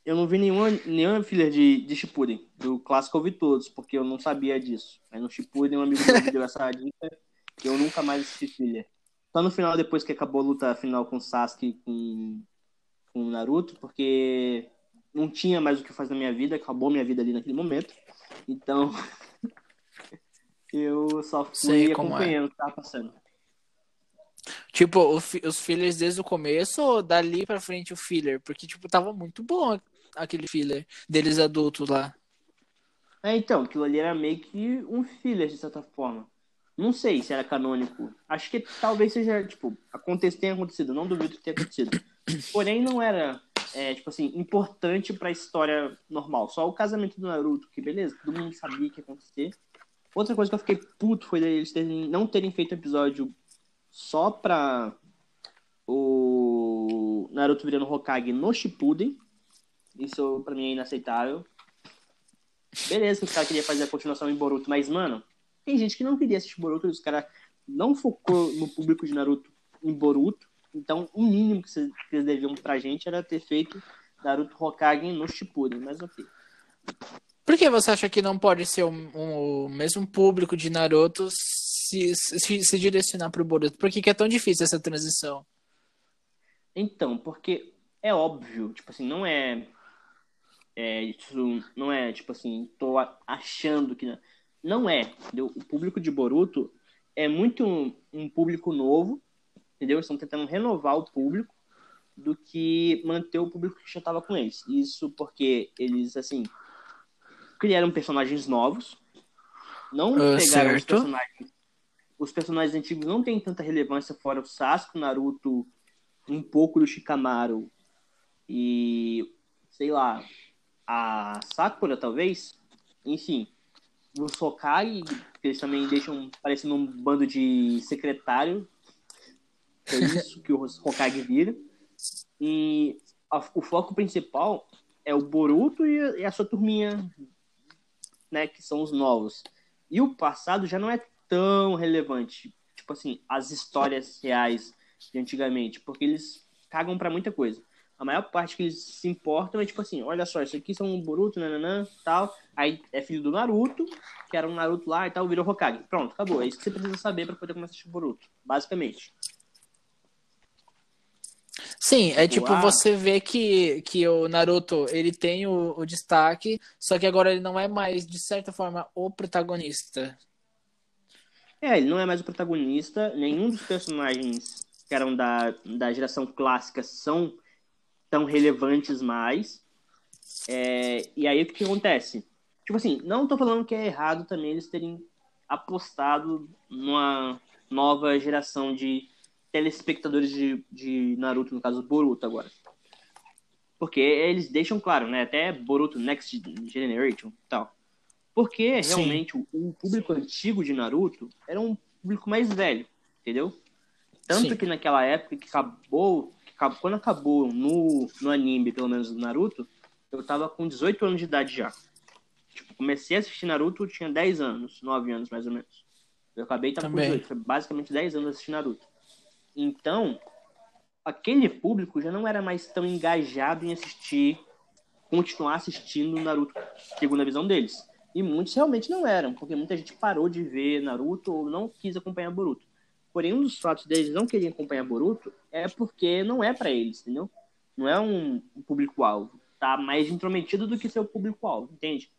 Eu não vi nenhuma, nenhuma filler de, de Shippuden. Do clássico eu vi todos, porque eu não sabia disso. Aí no Shippuden um amigo meu me deu essa dica e eu nunca mais assisti filler. Só no final, depois que acabou a luta final com o Sasuke e com, com o Naruto, porque não tinha mais o que fazer na minha vida, acabou minha vida ali naquele momento. Então, eu só fui Sei é. acompanhando o que tava passando. Tipo, os fillers desde o começo ou dali pra frente o filler? Porque, tipo, tava muito bom aquele filler deles adultos lá. É, então, aquilo ali era meio que um filler, de certa forma. Não sei se era canônico. Acho que talvez seja, tipo, aconte- tenha acontecido. Não duvido que tenha acontecido. Porém, não era, é, tipo assim, importante pra história normal. Só o casamento do Naruto, que beleza, todo mundo sabia que ia acontecer. Outra coisa que eu fiquei puto foi eles terem, não terem feito episódio só pra o Naruto virando Hokage no Shippuden. Isso pra mim é inaceitável. Beleza que os caras queriam fazer a continuação em Boruto, mas, mano, tem gente que não queria assistir Boruto, os caras não focou no público de Naruto em Boruto. Então, o mínimo que vocês que eles deviam pra gente era ter feito Naruto Hokage no Shippuden, mas ok. Por que você acha que não pode ser o, o mesmo público de Naruto se, se, se direcionar pro Boruto? Por que, que é tão difícil essa transição? Então, porque é óbvio, tipo assim, não é, é isso não é tipo assim, tô achando que não, não é, entendeu? O público de Boruto é muito um, um público novo, entendeu? Eles estão tentando renovar o público do que manter o público que já estava com eles. Isso porque eles assim criaram personagens novos, não Ah, pegaram os certo. personagens os personagens antigos não têm tanta relevância fora o Sasuke, o Naruto, um pouco do Shikamaru e, sei lá, a Sakura, talvez. Enfim, os Hokage, que eles também deixam parecendo um bando de secretário. É isso que o Hokage vira. E a- o foco principal é o Boruto e e a sua turminha, né, que são os novos. E o passado já não é tão relevante, tipo assim, as histórias reais de antigamente, porque eles cagam pra muita coisa. A maior parte que eles se importam é tipo assim, olha só, isso aqui são um Boruto, nananã, tal, aí é filho do Naruto, que era um Naruto lá e tal, virou Hokage. Pronto, acabou. É isso que você precisa saber pra poder começar a assistir Boruto, basicamente. Sim, é tipo, ah. você vê que, que o Naruto, ele tem o, o destaque, só que agora ele não é mais, de certa forma, o protagonista. É, ele não é mais o protagonista, nenhum dos personagens que eram da, da geração clássica são tão relevantes mais. É, e aí o que, que acontece? Tipo assim, não tô falando que é errado também eles terem apostado numa nova geração de telespectadores de, de Naruto, no caso Boruto agora. Porque eles deixam claro, né? Até Boruto Next Generation tal. Porque Sim. realmente o, o público antigo de Naruto era um público mais velho, entendeu? Tanto Sim. que naquela época que acabou, que acabou- quando acabou no, no anime, pelo menos do Naruto, eu tava com 18 anos de idade já. Tipo, comecei a assistir Naruto, eu tinha 10 anos, 9 anos mais ou menos. Eu acabei tava com 18, foi basicamente 10 anos assistindo Naruto. Então, aquele público já não era mais tão engajado em assistir, continuar assistindo Naruto, segundo a visão deles. E muitos realmente não eram, porque muita gente parou de ver Naruto ou não quis acompanhar Boruto. Porém, um dos fatos deles não querem acompanhar Boruto é porque não é pra eles, entendeu? Não é um público-alvo. Tá mais intrometido do que seu público-alvo, entende?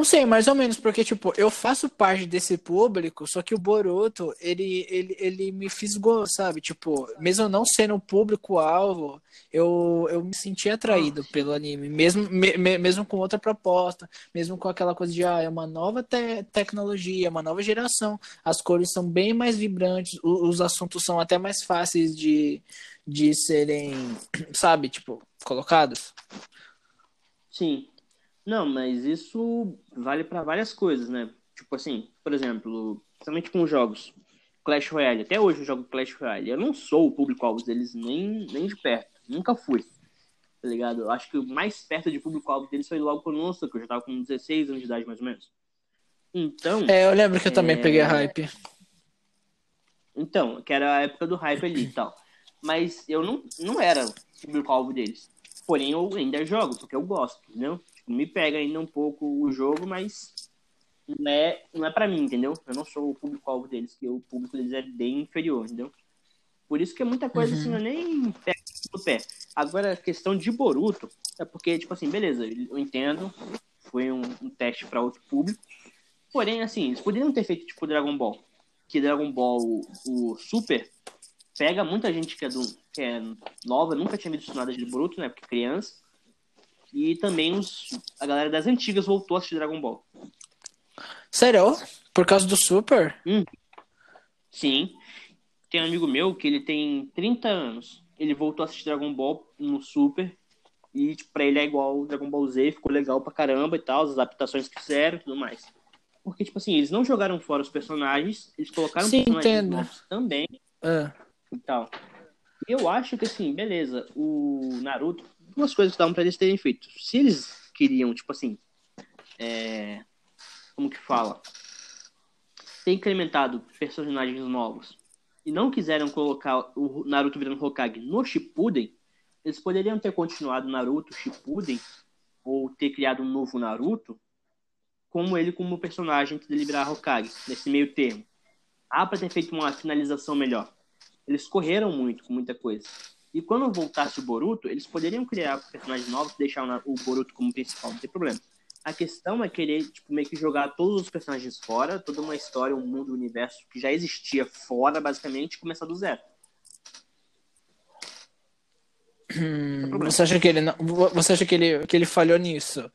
Não sei, mais ou menos, porque, tipo, eu faço parte desse público, só que o Boruto, ele, ele, ele me fisgou, sabe? Tipo, mesmo não sendo o público-alvo, eu, eu me senti atraído pelo anime, mesmo, me- me- mesmo com outra proposta, mesmo com aquela coisa de, ah, é uma nova te- tecnologia, uma nova geração, as cores são bem mais vibrantes, o- os assuntos são até mais fáceis de, de serem, sabe, tipo, colocados. Sim. Não, mas isso vale pra várias coisas, né? Tipo assim, por exemplo, principalmente com jogos. Clash Royale. Até hoje eu jogo Clash Royale. Eu não sou o público-alvo deles nem, nem de perto. Nunca fui. Tá ligado? Eu acho que o mais perto de público-alvo deles foi logo quando lançou, que eu já tava com 16 anos de idade, mais ou menos. Então, É, eu lembro que eu também É. peguei a hype. então, que era a época do hype ali e tal. Mas eu não, não era o público-alvo deles. Porém, eu ainda jogo, porque eu gosto, entendeu? Me pega ainda um pouco o jogo, mas não é, não é pra mim, entendeu? Eu não sou o público-alvo deles, que o público deles é bem inferior, entendeu? Por isso que é muita coisa assim, eu nem pego no pé. Agora, a questão de Boruto, é porque, tipo assim, beleza, eu entendo, foi um, um teste pra outro público. Porém, assim, eles poderiam ter feito tipo Dragon Ball. Que Dragon Ball, o, o Super, pega muita gente que é, do, que é nova, nunca tinha visto nada de Boruto, né? Porque criança. E também os, a galera das antigas voltou a assistir Dragon Ball. Sério? Por causa do Super? Sim. Tem um amigo meu que ele tem 30 anos. Ele voltou a assistir Dragon Ball no Super. E tipo, pra ele é igual o Dragon Ball Z, ficou legal pra caramba e tal, as adaptações que fizeram e tudo mais. Porque, tipo assim, eles não jogaram fora os personagens, eles colocaram Sim, personagens entendo. novos também Ah, e tal. Eu acho que, assim, beleza, o Naruto, duas coisas que davam pra eles terem feito. Se eles queriam, tipo assim, é... como que fala? Ter incrementado personagens novos e não quiseram colocar o Naruto virando Hokage no Shippuden, eles poderiam ter continuado Naruto Shippuden ou ter criado um novo Naruto como ele como personagem que dele virar Hokage, nesse meio termo. Há pra ter feito uma finalização melhor. Eles correram muito com muita coisa. E quando voltasse o Boruto, eles poderiam criar personagens novos e deixar o Boruto como principal, não tem problema. A questão é querer, tipo, meio que jogar todos os personagens fora, toda uma história, um mundo, um universo que já existia fora, basicamente, e começar do zero. hum, você acha que ele não, você acha que ele, que ele falhou nisso?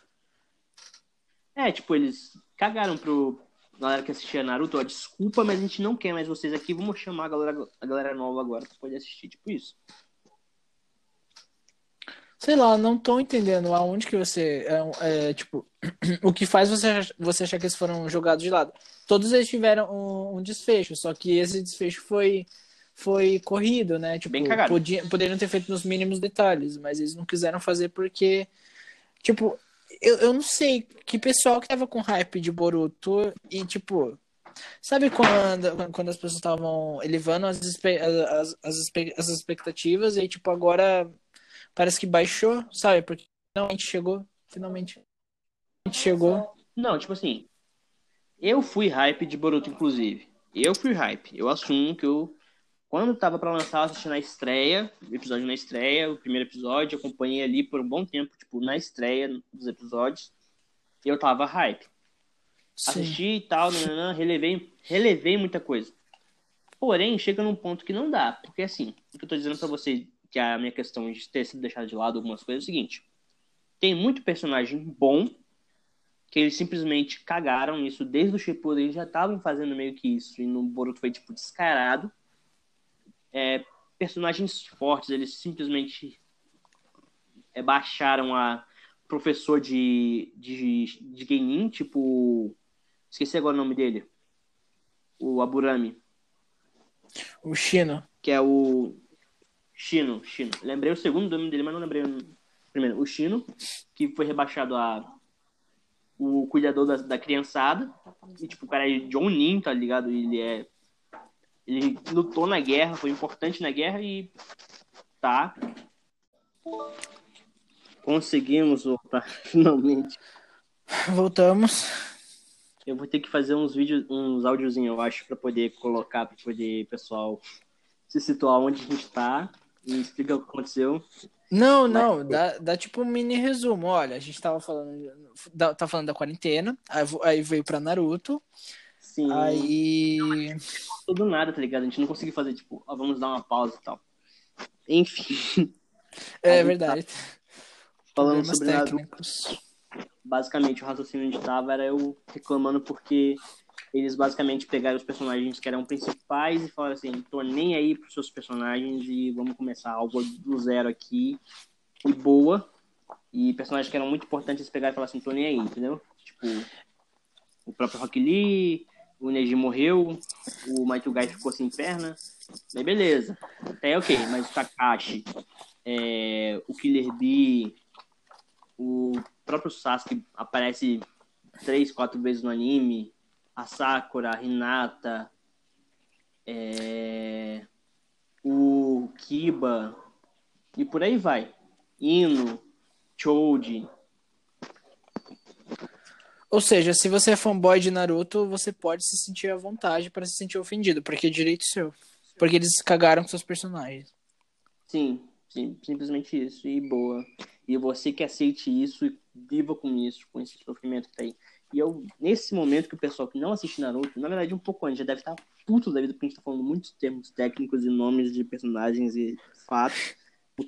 É, tipo, eles cagaram pro galera que assistia Naruto, ó, desculpa, mas a gente não quer mais vocês aqui, vamos chamar a galera, a galera nova agora pra poder assistir, tipo isso. Sei lá, não tô entendendo aonde que você é, é, tipo o que faz você você achar que eles foram jogados de lado. Todos eles tiveram um, um desfecho, só que esse desfecho foi foi corrido, né? Tipo, Bem cagado. podia- poderiam ter feito nos mínimos detalhes, mas eles não quiseram fazer porque tipo, eu, eu não sei que pessoal que tava com hype de Boruto e tipo, sabe quando quando as pessoas estavam elevando as, as, as, as expectativas e tipo agora parece que baixou, sabe? Porque finalmente chegou, finalmente chegou. Não, tipo assim, eu fui hype de Boruto, inclusive. Eu fui hype. Eu assumo que eu, quando tava pra lançar, eu assisti na estreia, o episódio na estreia, o primeiro episódio, acompanhei ali por um bom tempo, tipo, na estreia dos episódios. Eu tava hype. Sim. Assisti e tal, nananã, relevei, relevei muita coisa. Porém, chega num ponto que não dá. Porque assim, o que eu tô dizendo pra você, que a minha questão de ter sido deixado de lado algumas coisas é o seguinte. Tem muito personagem bom que eles simplesmente cagaram nisso desde o Shippuden, eles já estavam fazendo meio que isso, e no Boruto foi, tipo, descarado. É, personagens fortes, eles simplesmente é, baixaram a professor de, de, de Genin, tipo... Esqueci agora o nome dele. O Aburami, O Chino. que é o Shino, Shino. Lembrei o segundo nome dele, mas não lembrei o primeiro. O Shino, que foi rebaixado a o cuidador da, da criançada. E, tipo, o cara é John Nin, tá ligado? Ele é. Ele lutou na guerra, foi importante na guerra e. Tá. Conseguimos voltar, finalmente. Voltamos. Eu vou ter que fazer uns vídeos, uns áudiozinhos, eu acho, pra poder colocar, pra poder o pessoal se situar onde a gente tá e explicar o que aconteceu. Não, não, dá, dá tipo um mini resumo. Olha, a gente tava falando, da- tá falando da quarentena, aí, veio pra Naruto, Sim. aí. do nada, tá ligado? A gente não conseguiu fazer, tipo, ó, vamos dar uma pausa e tal. Enfim, É tá. verdade. falando Problemas sobre Naruto, técnicos. basicamente o raciocínio onde tava era eu reclamando porque eles basicamente pegaram os personagens que eram principais e falaram assim, tô nem aí pros seus personagens e vamos começar algo do zero aqui e boa. E personagens que eram muito importantes eles pegaram e falaram assim, tô nem aí, entendeu? Tipo, o próprio Rock Lee, o Neji morreu, o Might Guy ficou sem perna. Aí beleza. Até ok, mas o Kakashi, é, o Killer Bee, o próprio Sasuke aparece três, quatro vezes no anime. A Sakura, a Hinata, é, o Kiba e por aí vai. Ino, Choji. Ou seja, se você é fanboy de Naruto, você pode se sentir à vontade para se sentir ofendido, porque é direito seu. Porque eles cagaram com seus personagens. Sim, sim, simplesmente isso. E boa. E você que aceite isso e viva com isso, com esse sofrimento que tá aí. E eu, nesse momento que o pessoal que não assiste Naruto, na verdade um pouco antes, já deve estar puto da vida, porque a gente tá falando muitos termos técnicos e nomes de personagens e fatos.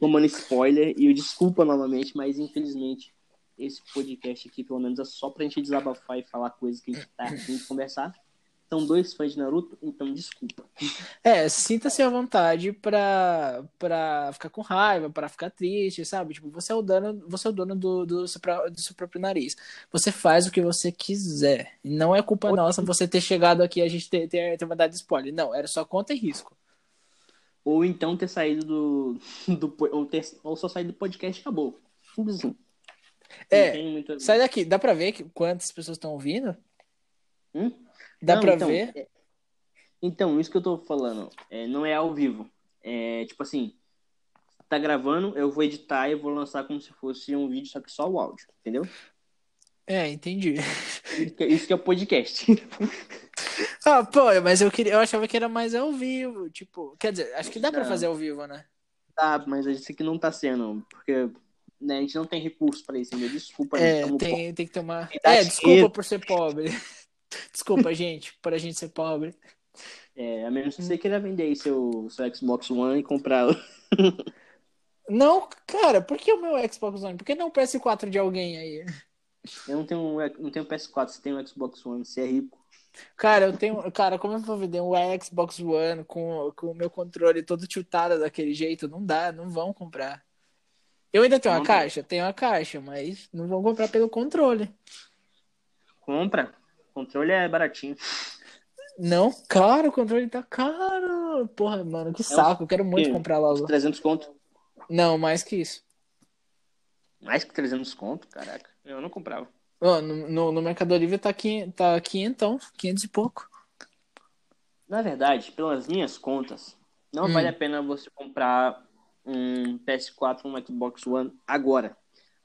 Tomando spoiler e eu desculpa novamente, mas infelizmente esse podcast aqui, pelo menos, é só pra gente desabafar e falar coisas que a gente tá afim de conversar. São dois fãs de Naruto, então desculpa. É, sinta-se à vontade pra, pra ficar com raiva, pra ficar triste, sabe? Tipo, você é o dono, você é o dono do, do, seu, do seu próprio nariz. Você faz o que você quiser. Não é culpa Outra... nossa você ter chegado aqui e a gente ter, ter, ter mandado spoiler. Não, era só conta e risco. Ou então ter saído do. do ou, ter, ou só sair do podcast e acabou. Simples assim. É, muito... sai daqui. Dá pra ver que, quantas pessoas estão ouvindo? Hum? Dá não, pra então, ver? É... Então, isso que eu tô falando, é, não é ao vivo. É tipo assim, tá gravando, eu vou editar e vou lançar como se fosse um vídeo, só que só o áudio, entendeu? É, entendi. Isso que, que é o podcast. ah, pô, mas eu queria, eu achava que era mais ao vivo, tipo, quer dizer, acho que dá para fazer ao vivo, né? Dá, mas isso aqui não tá sendo, porque né, a gente não tem recurso para isso, ainda. Desculpa, é, tem, tem que tomar. É, desculpa por ser pobre. Desculpa, gente, por a gente ser pobre. É, a menos que você queira vender aí seu, seu Xbox One e comprar. não, cara, por que o meu Xbox One? Por que não o PS4 de alguém aí? Eu não tenho, não tenho PS4, você tem o Xbox One, você é rico. Cara, eu tenho. Cara, como eu vou vender um Xbox One com, com o meu controle todo tiltado daquele jeito? Não dá, não vão comprar. Eu ainda tenho uma caixa? Tenho uma caixa, mas não vão comprar pelo controle. Compra. Controle é baratinho. Não, caro, o controle tá caro. Porra, mano, que é saco. Eu quero muito comprar logo. 300 conto? Não, mais que isso. Mais que 300 conto? Caraca, eu não comprava. Oh, no, no, no Mercado Livre tá aqui, tá aqui então, 500 e pouco. Na verdade, pelas minhas contas, não hum. vale a pena você comprar um PS4 um Xbox One agora.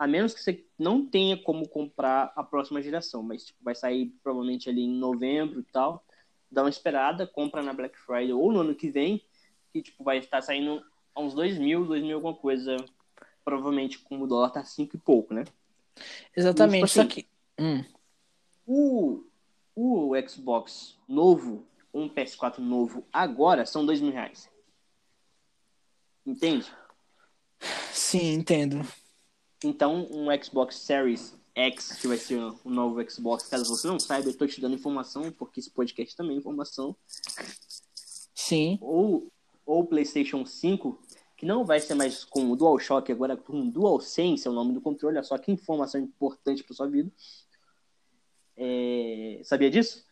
A menos que você não tenha como comprar a próxima geração, mas tipo, vai sair provavelmente ali em novembro e tal. Dá uma esperada, compra na Black Friday ou no ano que vem, que tipo, vai estar saindo a uns 2 mil, 2 mil alguma coisa, provavelmente como o dólar tá 5 e pouco, né? Exatamente, e, tipo, assim, só que... Hum. O, o Xbox novo, um PS4 novo agora, são 2 mil reais. Entende? Sim, entendo. Então, um Xbox Series X, que vai ser o novo Xbox, caso você não saiba, eu tô te dando informação, porque esse podcast também é informação. Sim. Ou o PlayStation 5, que não vai ser mais com o DualShock, agora com o DualSense, é o nome do controle, olha só que informação importante para sua vida. É... Sabia disso?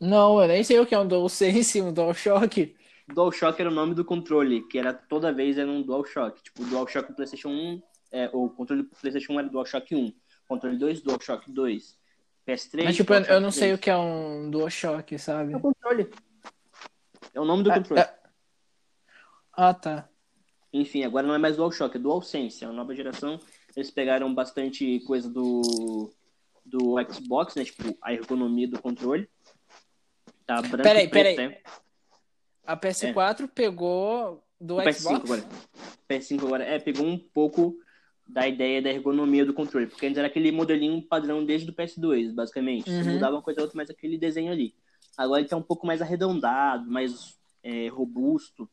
Não, eu nem sei o que é um DualSense, um DualShock. DualShock era o nome do controle, que era toda vez era um DualShock. Tipo, DualShock PlayStation 1, é, o controle do PlayStation 1 era DualShock 1, controle 2, DualShock 2, PS3. Mas, tipo, eu não 3. sei o que é um DualShock, sabe? É o controle. É o nome do ah, controle. É... Ah, tá. Enfim, agora não é mais DualShock, é DualSense, é uma nova geração. Eles pegaram bastante coisa do, do Xbox, né? Tipo, a ergonomia do controle. Tá branco peraí, peraí. Né? A PS4 é. pegou do o Xbox? PS5 agora. PS5 agora. É, pegou um pouco da ideia da ergonomia do controle, porque antes era aquele modelinho padrão desde o PS2, basicamente. Uhum. Mudava uma coisa ou outra, mas aquele desenho ali. Agora ele tá um pouco mais arredondado, mais é, robusto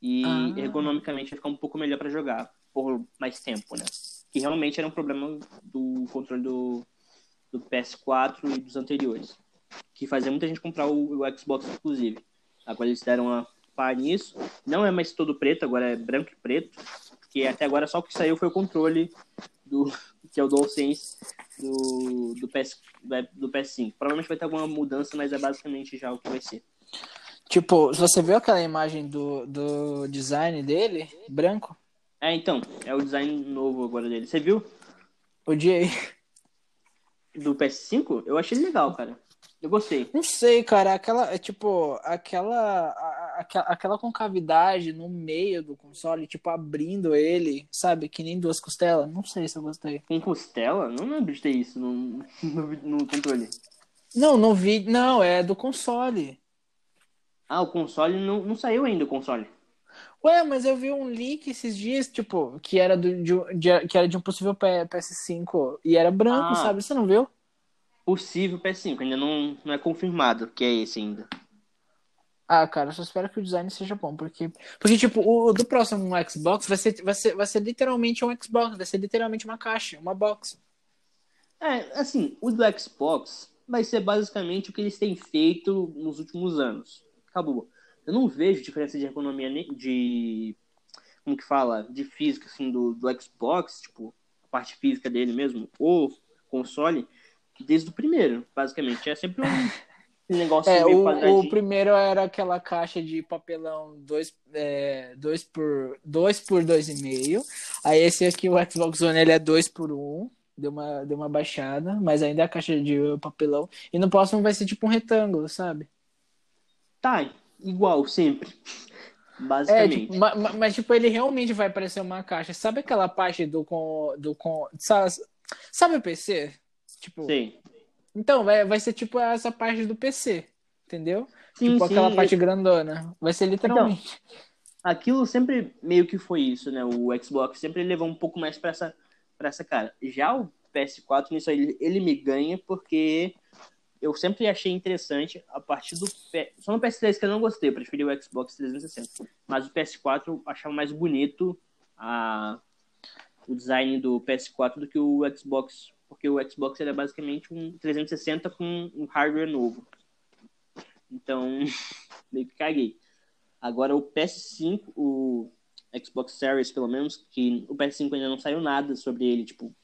e ah. ergonomicamente vai ficar um pouco melhor para jogar por mais tempo, né? Que realmente era um problema do controle do, do PS4 e dos anteriores, que fazia muita gente comprar o, o Xbox inclusive. Agora eles deram uma pá nisso. Não é mais todo preto, agora é branco e preto. Porque até agora só o que saiu foi o controle do que é o DualSense do, do, PS, do PS5. Provavelmente vai ter alguma mudança, mas é basicamente já o que vai ser. Tipo, você viu aquela imagem do, do design dele, branco? É, então, é o design novo agora dele. Você viu? Odiei. Do PS5? Eu achei legal, cara. Eu gostei. Não sei, cara, aquela, é tipo, aquela, a- aquela, aquela concavidade no meio do console, tipo, abrindo ele, sabe, que nem duas costelas, não sei se eu gostei. Com costela? Não lembro de ter isso no, no, no controle. Não, não vi, não, é do console. Ah, o console não, não saiu ainda, o console. Ué, mas eu vi um leak esses dias, tipo, que era, do, de, de- que era de um possível P- PS5 e era branco, Ah. sabe? Você não viu? Possível PS5, ainda não, não é confirmado que é esse ainda. Ah, cara, eu só espero que o design seja bom, porque, porque tipo, o, do próximo Xbox vai ser, vai, ser, vai ser literalmente um Xbox, vai ser literalmente uma caixa, uma box. É, assim, o do Xbox vai ser basicamente o que eles têm feito nos últimos anos. Acabou. Eu não vejo diferença de economia nem- de. Como que fala? De física, assim, do, do Xbox, tipo, a parte física dele mesmo, ou console, desde o primeiro, basicamente. É sempre um negócio É, meio o, quadradinho. o primeiro era aquela caixa de papelão 2 é, dois por 2 por 2,5. Aí esse aqui, o Xbox One, ele é 2 por 1. Deu uma, deu uma baixada, mas ainda é a caixa de papelão. E no próximo vai ser tipo um retângulo, sabe? Tá, igual, sempre. É, Basicamente. tipo, ma- ma- mas, tipo, ele realmente vai parecer uma caixa. Sabe aquela parte do com. Do com sabe, sabe o PC? Tipo, Sei. Então, vai, vai ser tipo essa parte do PC, entendeu? Sim, tipo sim, aquela eu- parte grandona. Vai ser literalmente. aquilo sempre meio que foi isso, né? O Xbox sempre levou um pouco mais pra essa, pra essa cara. Já o PS4, nisso aí, ele me ganha porque eu sempre achei interessante a partir do. P- Só no PS3 que eu não gostei, eu preferi o Xbox 360. Mas o PS4 eu achava mais bonito a... o design do PS4 do que o Xbox. Porque o Xbox é basicamente um 360 com um hardware novo. Então, meio que caguei. Agora o PS5, o Xbox Series, pelo menos, que o PS5 ainda não saiu nada sobre ele, tipo,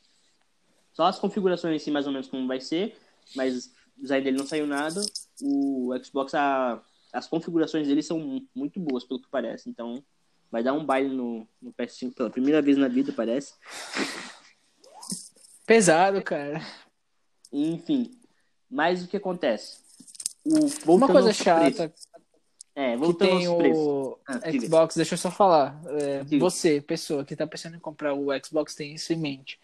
só as configurações em si, mais ou menos como vai ser, mas o design dele não saiu nada. O Xbox, a, as configurações dele são mu- muito boas, pelo que parece, então vai dar um baile no, no PS5 pela primeira vez na vida, parece. Pesado, cara. Enfim, mas o que acontece? O, Uma coisa chata preços. É, que voltando tem aos preços. o Ah. Xbox, deixa eu só falar. É, você, pessoa que tá pensando em comprar o Xbox, tem isso em mente.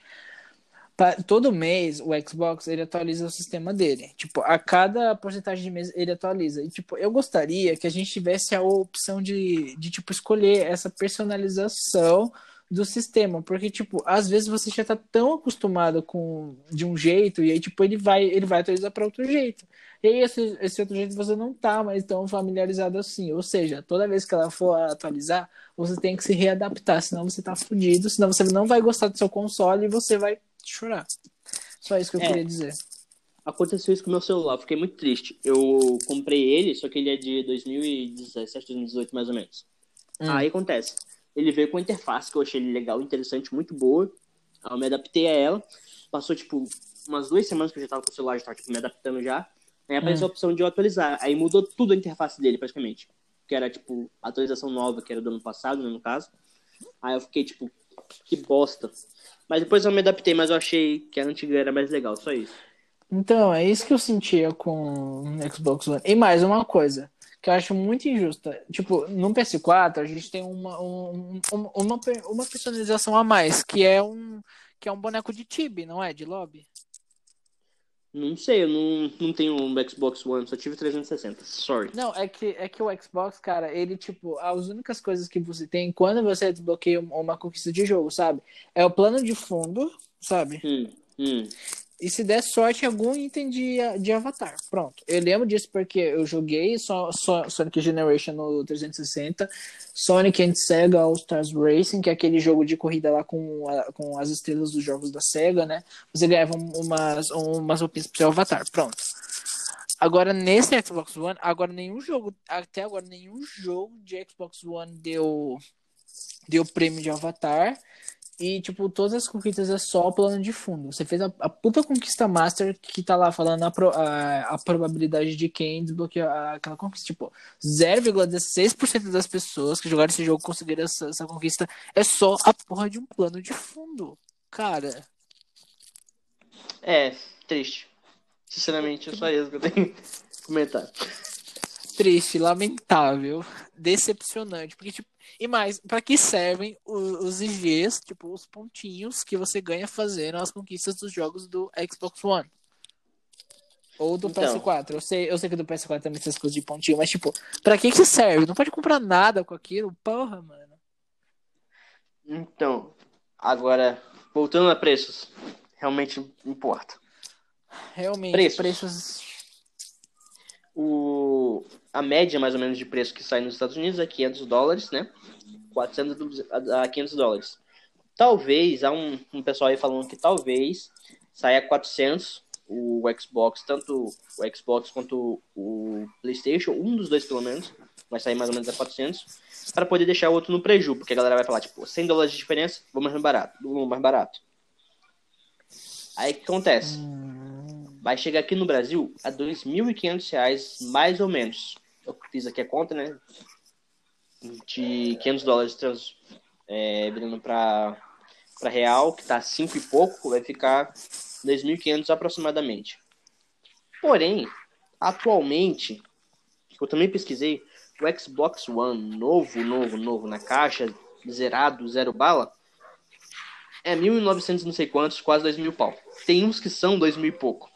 Pa- Todo mês o Xbox ele atualiza o sistema dele. Tipo, a cada porcentagem de mês ele atualiza. E tipo, eu gostaria que a gente tivesse a opção de, de tipo escolher essa personalização do sistema, porque tipo, às vezes você já tá tão acostumado com de um jeito e aí tipo ele vai ele vai atualizar para outro jeito. E aí esse, esse outro jeito você não tá mais tão familiarizado assim. Ou seja, toda vez que ela for atualizar, você tem que se readaptar, senão você tá fudido, senão você não vai gostar do seu console e você vai chorar. Só isso que eu É. queria dizer. Aconteceu isso com o meu celular, fiquei muito triste. Eu comprei ele, só que ele é de 2017, 2018 mais ou menos. Hum. Aí acontece, ele veio com a interface que eu achei legal, interessante, muito boa. Aí eu me adaptei a ela. Passou tipo umas duas semanas que eu já tava com o celular, já tava tipo, me adaptando já. Aí apareceu a opção de eu atualizar. Aí mudou tudo a interface dele, praticamente. Que era tipo a atualização nova, que era do ano passado, né, no caso. Aí eu fiquei tipo, que bosta. Mas depois eu me adaptei, mas eu achei que a antiga era mais legal, só isso. Então, é isso que eu sentia com o Xbox One. E mais uma coisa que eu acho muito injusta. Tipo, no PS4 a gente tem uma, um- um- uma, uma personalização a mais, que é um que é um boneco de Tibi, não é? De lobby. Não sei, eu não, não tenho um Xbox One, só tive 360. Sorry. Não, é que, é que o Xbox, cara, ele, tipo, as únicas coisas que você tem quando você desbloqueia uma conquista de jogo, sabe? É o plano de fundo, sabe? Hum, hum. E se der sorte, algum item de, de avatar. Pronto. Eu lembro disso porque eu joguei so, so, Sonic Generation no 360, Sonic and Sega All Stars Racing, que é aquele jogo de corrida lá com, a- com as estrelas dos jogos da Sega, né? Você ganhava um- umas, umas roupinhas pro seu avatar. Pronto. Agora, nesse Xbox One, agora nenhum jogo, até agora, nenhum jogo de Xbox One deu, deu prêmio de avatar. E, tipo, todas as conquistas é só o plano de fundo. Você fez a, a puta conquista master que tá lá falando a, pro- a, a probabilidade de quem desbloquear aquela conquista. Tipo, 0,16% das pessoas que jogaram esse jogo conseguiram essa, essa conquista. É só a porra de um plano de fundo. Cara, É, triste. Sinceramente, é só isso que eu tenho que comentar. Triste, lamentável, decepcionante. Porque, tipo, e mais, para que servem os, os IGs, tipo, os pontinhos que você ganha fazendo as conquistas dos jogos do Xbox One? Ou do Então. PS4. Eu sei, eu sei que do PS4 também tem essas coisas de pontinho, mas, tipo, pra que que serve? Não pode comprar nada com aquilo, porra, mano. Então, agora, voltando a preços, realmente importa. Realmente, Preços. preços. O, a média, mais ou menos, de preço que sai nos Estados Unidos é 500 dólares, né? 400 a a 500 dólares. Talvez, há um, um pessoal aí falando que talvez saia 400 o Xbox, tanto o Xbox quanto o PlayStation, um dos dois pelo menos, vai sair mais ou menos a 400, para poder deixar o outro no preju, porque a galera vai falar, tipo, 100 dólares de diferença, vou mais barato, vou mais barato. Aí o que acontece? Vai chegar aqui no Brasil a 2.500 reais, mais ou menos. Eu fiz aqui a conta, né? De 500 dólares trans, é, virando para real, que tá 5 e pouco, vai ficar 2.500 aproximadamente. Porém, atualmente, eu também pesquisei, o Xbox One novo, novo, novo, na caixa, zerado, zero bala, é 1.900 não sei quantos, quase 2.000 pau. Tem uns que são 2.000 e pouco.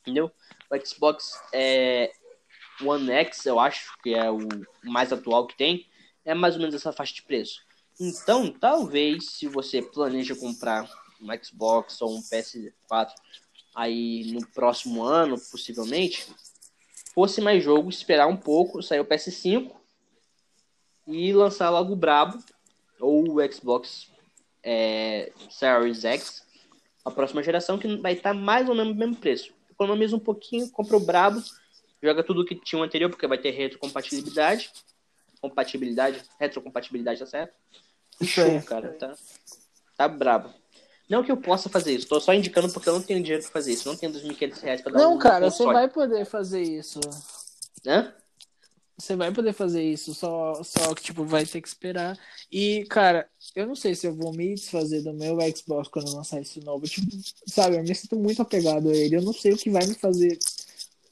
Entendeu? O Xbox é, One X, eu acho que é o mais atual que tem, é mais ou menos essa faixa de preço. Então, talvez, se você planeja comprar um Xbox ou um PS4 aí no próximo ano, possivelmente, fosse mais jogo, esperar um pouco, sair o PS5 e lançar logo o Brabo ou o Xbox é, Series X, a próxima geração, que vai estar mais ou menos no mesmo preço. Economiza um pouquinho, compra o Brabo, joga tudo que tinha o anterior, porque vai ter retrocompatibilidade. Compatibilidade, retrocompatibilidade, tá certo? Isso Show, cara, tá, tá brabo. Não que eu possa fazer isso, tô só indicando porque eu não tenho dinheiro pra fazer isso. Não tenho 2.500 reais pra dar Não, um cara, você console. vai poder fazer isso. Hã? Você vai poder fazer isso, só, só que, tipo, vai ter que esperar. E, cara, eu não sei se eu vou me desfazer do meu Xbox quando lançar esse novo. Tipo, sabe, eu me sinto muito apegado a ele. Eu não sei o que vai me fazer,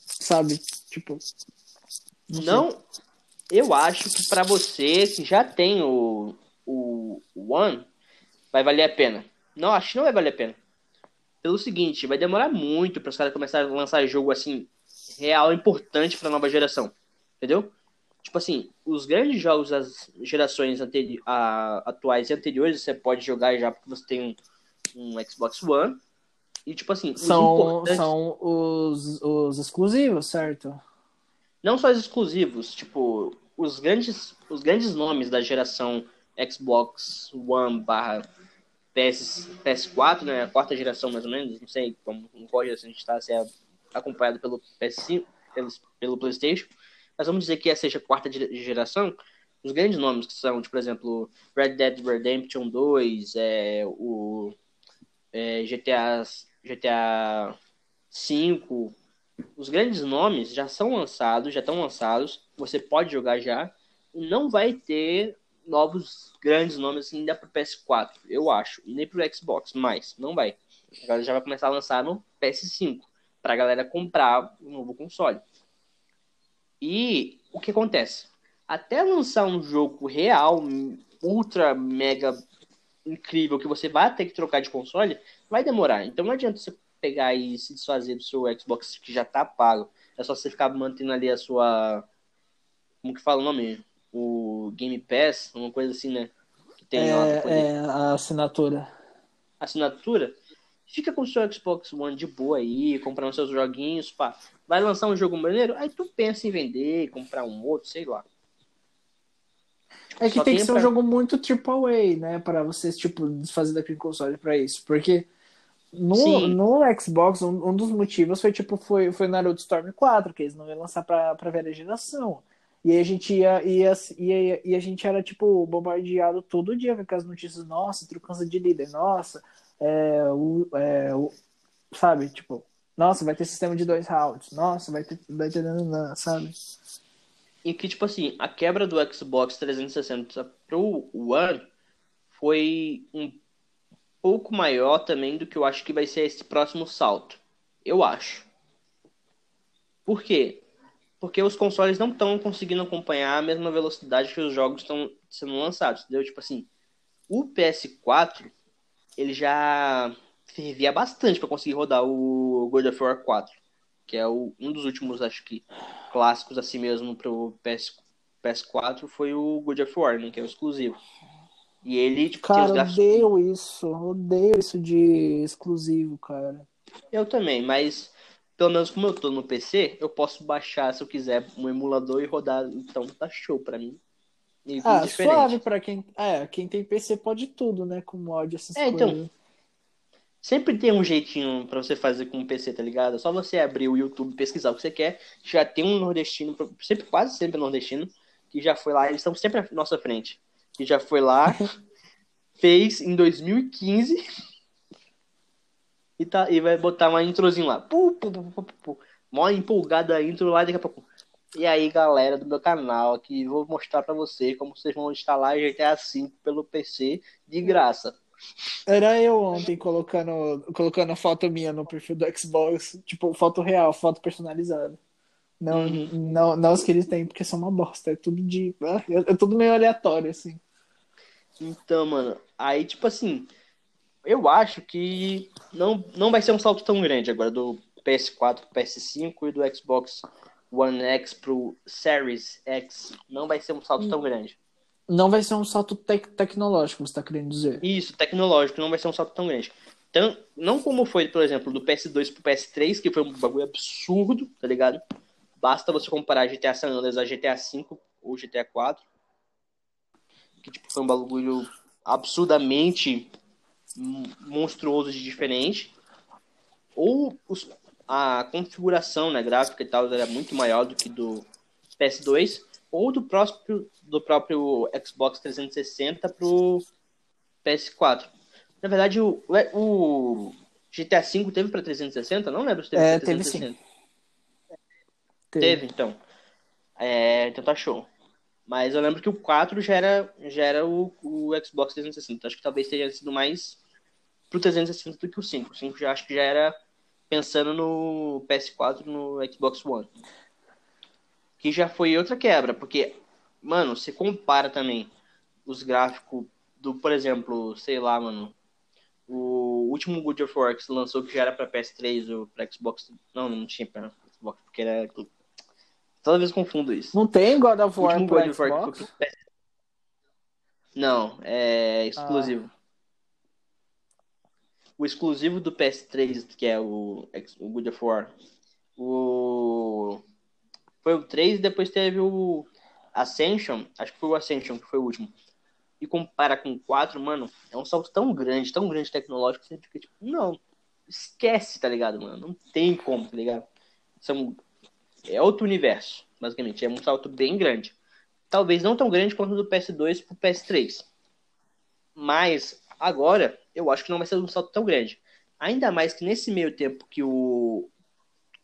sabe? Tipo. Não, eu acho que pra você que já tem o, o One, vai valer a pena. Não, acho que não vai valer a pena. Pelo seguinte, vai demorar muito para os caras começarem a lançar jogo assim, real, importante pra nova geração. Entendeu? Tipo assim, os grandes jogos das gerações anteri a- atuais e anteriores, você pode jogar já porque você tem um, um Xbox One. E tipo assim, os São, importantes- são os, os exclusivos, certo? não só os exclusivos, tipo, os grandes, os grandes nomes da geração Xbox One barra PS, PS4, né, a quarta geração mais ou menos, não sei como, em qual geração a gente está, se é acompanhado pelo PS5, pelo, pelo Playstation, mas vamos dizer que essa seja a quarta ge- geração, os grandes nomes que são, tipo, por exemplo, Red Dead Redemption 2, é, o é, GTA, GTA 5, os grandes nomes já são lançados, já estão lançados, você pode jogar já, e não vai ter novos grandes nomes assim, ainda pro PS4, eu acho, e nem pro Xbox, mas não vai. Agora já vai começar a lançar no PS5, pra galera comprar um novo console. E o que acontece? Até lançar um jogo real, ultra, mega incrível, que você vai ter que trocar de console, vai demorar. Então não adianta você pegar e se desfazer do seu Xbox que já tá pago. É só você ficar mantendo ali a sua. Como que fala o nome? O Game Pass, uma coisa assim, né? Que tem lá pra poder- É, é a assinatura. assinatura. Fica com o seu Xbox One de boa aí, comprando seus joguinhos, pá. Vai lançar um jogo maneiro, aí tu pensa em vender, comprar um outro, sei lá. É que Só tem que ser um pra- jogo muito AAA, né? Pra vocês, tipo, desfazer daquele console pra isso. Porque no, Sim. no Xbox, um, um dos motivos foi, tipo, foi, foi Naruto Storm 4, que eles não iam lançar pra, pra velha geração. E aí a gente ia, ia, ia, e a gente era, tipo, bombardeado todo dia com aquelas notícias, nossa, trocância de líder, nossa, é, o, é, o, sabe, tipo, nossa, vai ter sistema de dois rounds, nossa, vai ter, vai ter, sabe? E que, tipo assim, a quebra do Xbox 360 pro One foi um pouco maior também do que eu acho que vai ser esse próximo salto. Eu acho. Por quê? Porque os consoles não estão conseguindo acompanhar a mesma velocidade que os jogos estão sendo lançados, entendeu? Tipo assim, o PS4, ele já servia bastante para conseguir rodar o God of War 4, que é o, um dos últimos, acho que, clássicos assim mesmo pro PS, PS4 foi o God of War, né, que é o exclusivo. E ele, tipo, cara, tinha os odeio isso, odeio isso de exclusivo, cara. Eu também, mas pelo menos como eu tô no PC, eu posso baixar, se eu quiser, um emulador e rodar, então tá show pra mim. E ah, diferente. suave pra quem. É, quem tem PC pode tudo, né? Com mod, essas é, então, coisas. Então, sempre tem um jeitinho para você fazer com o PC, tá ligado? É só você abrir o YouTube, pesquisar o que você quer. Já tem um nordestino, sempre, quase sempre nordestino, que já foi lá, eles estão sempre à nossa frente. Que já foi lá, fez em 2015 e, tá, e vai botar uma introzinho lá. Pu, pu, pu, pu, pu. Mó empolgada a intro lá daqui a pouco. E aí, galera do meu canal, aqui vou mostrar para vocês como vocês vão instalar GTA V pelo PC de graça. Era eu ontem colocando, colocando a foto minha no perfil do Xbox, tipo, foto real, foto personalizada. Não, uhum. não, não os que eles têm, porque são uma bosta. É tudo de. É, é tudo meio aleatório, assim. Então, mano, aí, tipo assim, eu acho que não, não vai ser um salto tão grande agora do PS4 pro PS5 e do Xbox One X pro Series X. Não vai ser um salto tão grande. Não vai ser um salto tec tecnológico, você tá querendo dizer? Isso, tecnológico, não vai ser um salto tão grande. Então, não como foi, por exemplo, do PS2 pro PS3, que foi um bagulho absurdo, tá ligado? Basta você comparar GTA San Andreas a GTA V ou GTA 4. Que tipo, foi um bagulho absurdamente monstruoso de diferente. Ou os, a configuração né, gráfica e tal era muito maior do que do PS2 ou do próprio, do próprio Xbox 360 pro PS4. Na verdade, o, o GTA V teve para 360? Não lembro se teve é, 360. Teve, sim. teve. teve então. É, então tá show. Mas eu lembro que o 4 já era, já era o, o Xbox 360. Acho que talvez tenha sido mais pro 360 do que o 5. O 5 já acho que já era pensando no PS4 no Xbox One. Que já foi outra quebra, porque, mano, você compara também os gráficos do, por exemplo, sei lá, mano, o último God of War que se lançou que já era pra PS3 ou pra Xbox. Não, não tinha pra Xbox, porque era. Toda vez confundo isso. Não tem God of War pra Xbox? Não, é exclusivo. Ah o exclusivo do PS3, que é o, o God of War, o... foi o 3 e depois teve o Ascension, acho que foi o Ascension que foi o último. E compara com o 4, mano, é um salto tão grande, tão grande tecnológico, que você fica tipo, não, esquece, tá ligado, mano? Não tem como, tá ligado? São... É outro universo, basicamente. É um salto bem grande. Talvez não tão grande quanto do PS2 pro PS3. Mas agora eu acho que não vai ser um salto tão grande. Ainda mais que nesse meio tempo que o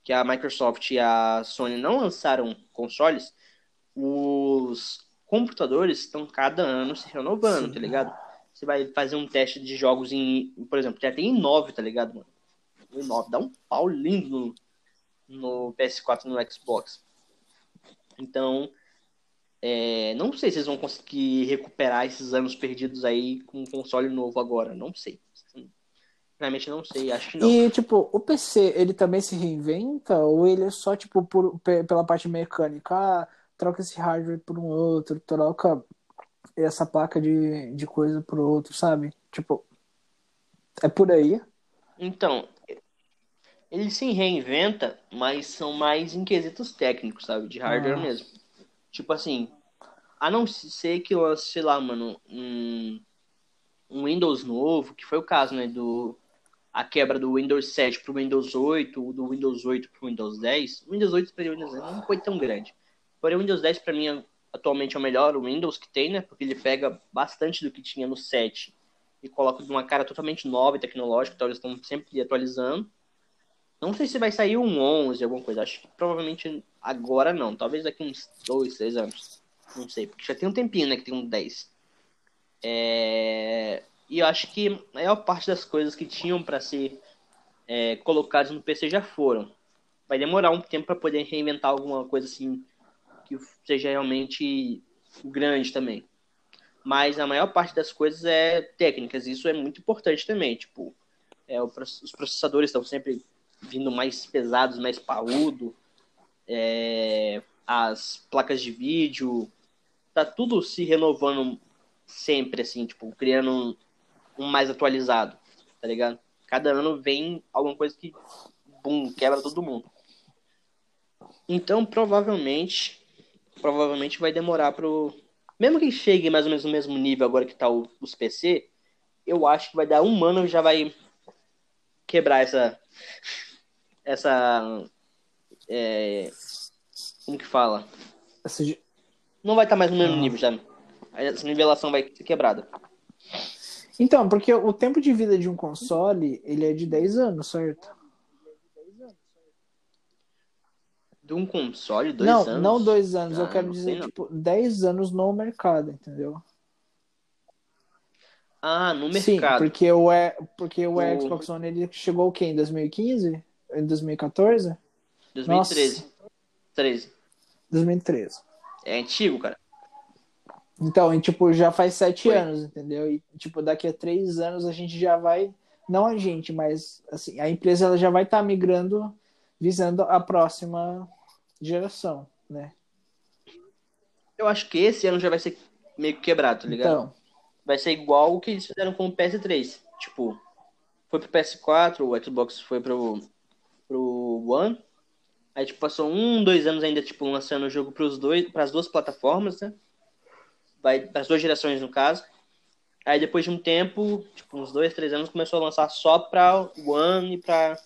que a Microsoft e a Sony não lançaram consoles, os computadores estão cada ano se renovando, Sim. tá ligado? Você vai fazer um teste de jogos em, por exemplo, já tem em 9, tá ligado, mano? O 9 dá um pau lindo no, no PS4 e no Xbox. Então, é, não sei se eles vão conseguir recuperar esses anos perdidos aí com um console novo agora. Não sei. Realmente não sei, acho que não. E, tipo, o PC, ele também se reinventa? Ou ele é só, tipo, por, pela parte mecânica? Ah, troca esse hardware por um outro, troca essa placa de, de coisa por outro, sabe? Tipo, é por aí? Então, ele se reinventa, mas são mais em quesitos técnicos, sabe? De hardware ah. mesmo. Tipo assim, a não ser que lance, sei lá, mano, um, um Windows novo, que foi o caso, né, do a quebra do Windows 7 pro Windows 8, do Windows 8 pro Windows 10. O Windows 8 para o Windows 10 não foi tão grande. Porém, o Windows 10 para mim atualmente é o melhor Windows que tem, né? Porque ele pega bastante do que tinha no 7 e coloca de uma cara totalmente nova e tecnológica, então eles estão sempre atualizando. Não sei se vai sair um 11, alguma coisa. Acho que provavelmente agora não. Talvez daqui uns 2, 3 anos. Não sei, porque já tem um tempinho, né? Que tem um 10. É... E eu acho que a maior parte das coisas que tinham para ser é, colocados no PC já foram. Vai demorar um tempo para poder reinventar alguma coisa assim que seja realmente grande também. Mas a maior parte das coisas é técnicas, e isso é muito importante também. Tipo, é, os processadores estão sempre vindo mais pesados, mais paudo. É, as placas de vídeo, tá tudo se renovando sempre, assim, tipo, criando um, mais atualizado, tá ligado? Cada ano vem alguma coisa que, bum, quebra todo mundo. Então, provavelmente, provavelmente vai demorar pro... Mesmo que chegue mais ou menos no mesmo nível agora que tá o, os PC, eu acho que vai dar um ano e já vai quebrar essa... Essa... É, como que fala? Essa... Não vai estar tá mais no mesmo ah. nível já. Essa nivelação vai ser quebrada. Então, porque o tempo de vida de um console, ele é de 10 anos, certo? De um console, dois não, anos? Não, não dois anos. Ah, eu quero dizer, tipo, 10 anos no mercado, entendeu? Ah, no mercado. Sim, porque o, porque o, o... Xbox One ele chegou o quê? Em 2015? Em 2014? 2013. Nossa. 13. 2013. É antigo, cara. Então, e, tipo, já faz sete Foi. anos, entendeu? E, tipo, daqui a três anos a gente já vai. Não a gente, mas assim, a empresa ela já vai estar tá migrando visando a próxima geração, né? Eu acho que esse ano já vai ser meio quebrado, tá ligado? Então, vai ser igual o que eles fizeram com o PS3. Tipo, foi pro PS4, o Xbox foi pro, pro One. Aí, tipo, passou um, dois anos ainda, tipo, lançando o jogo pros dois, pras duas plataformas, né? Vai das duas gerações no caso. Aí depois de um tempo, tipo uns dois, três anos, começou a lançar só para o One e para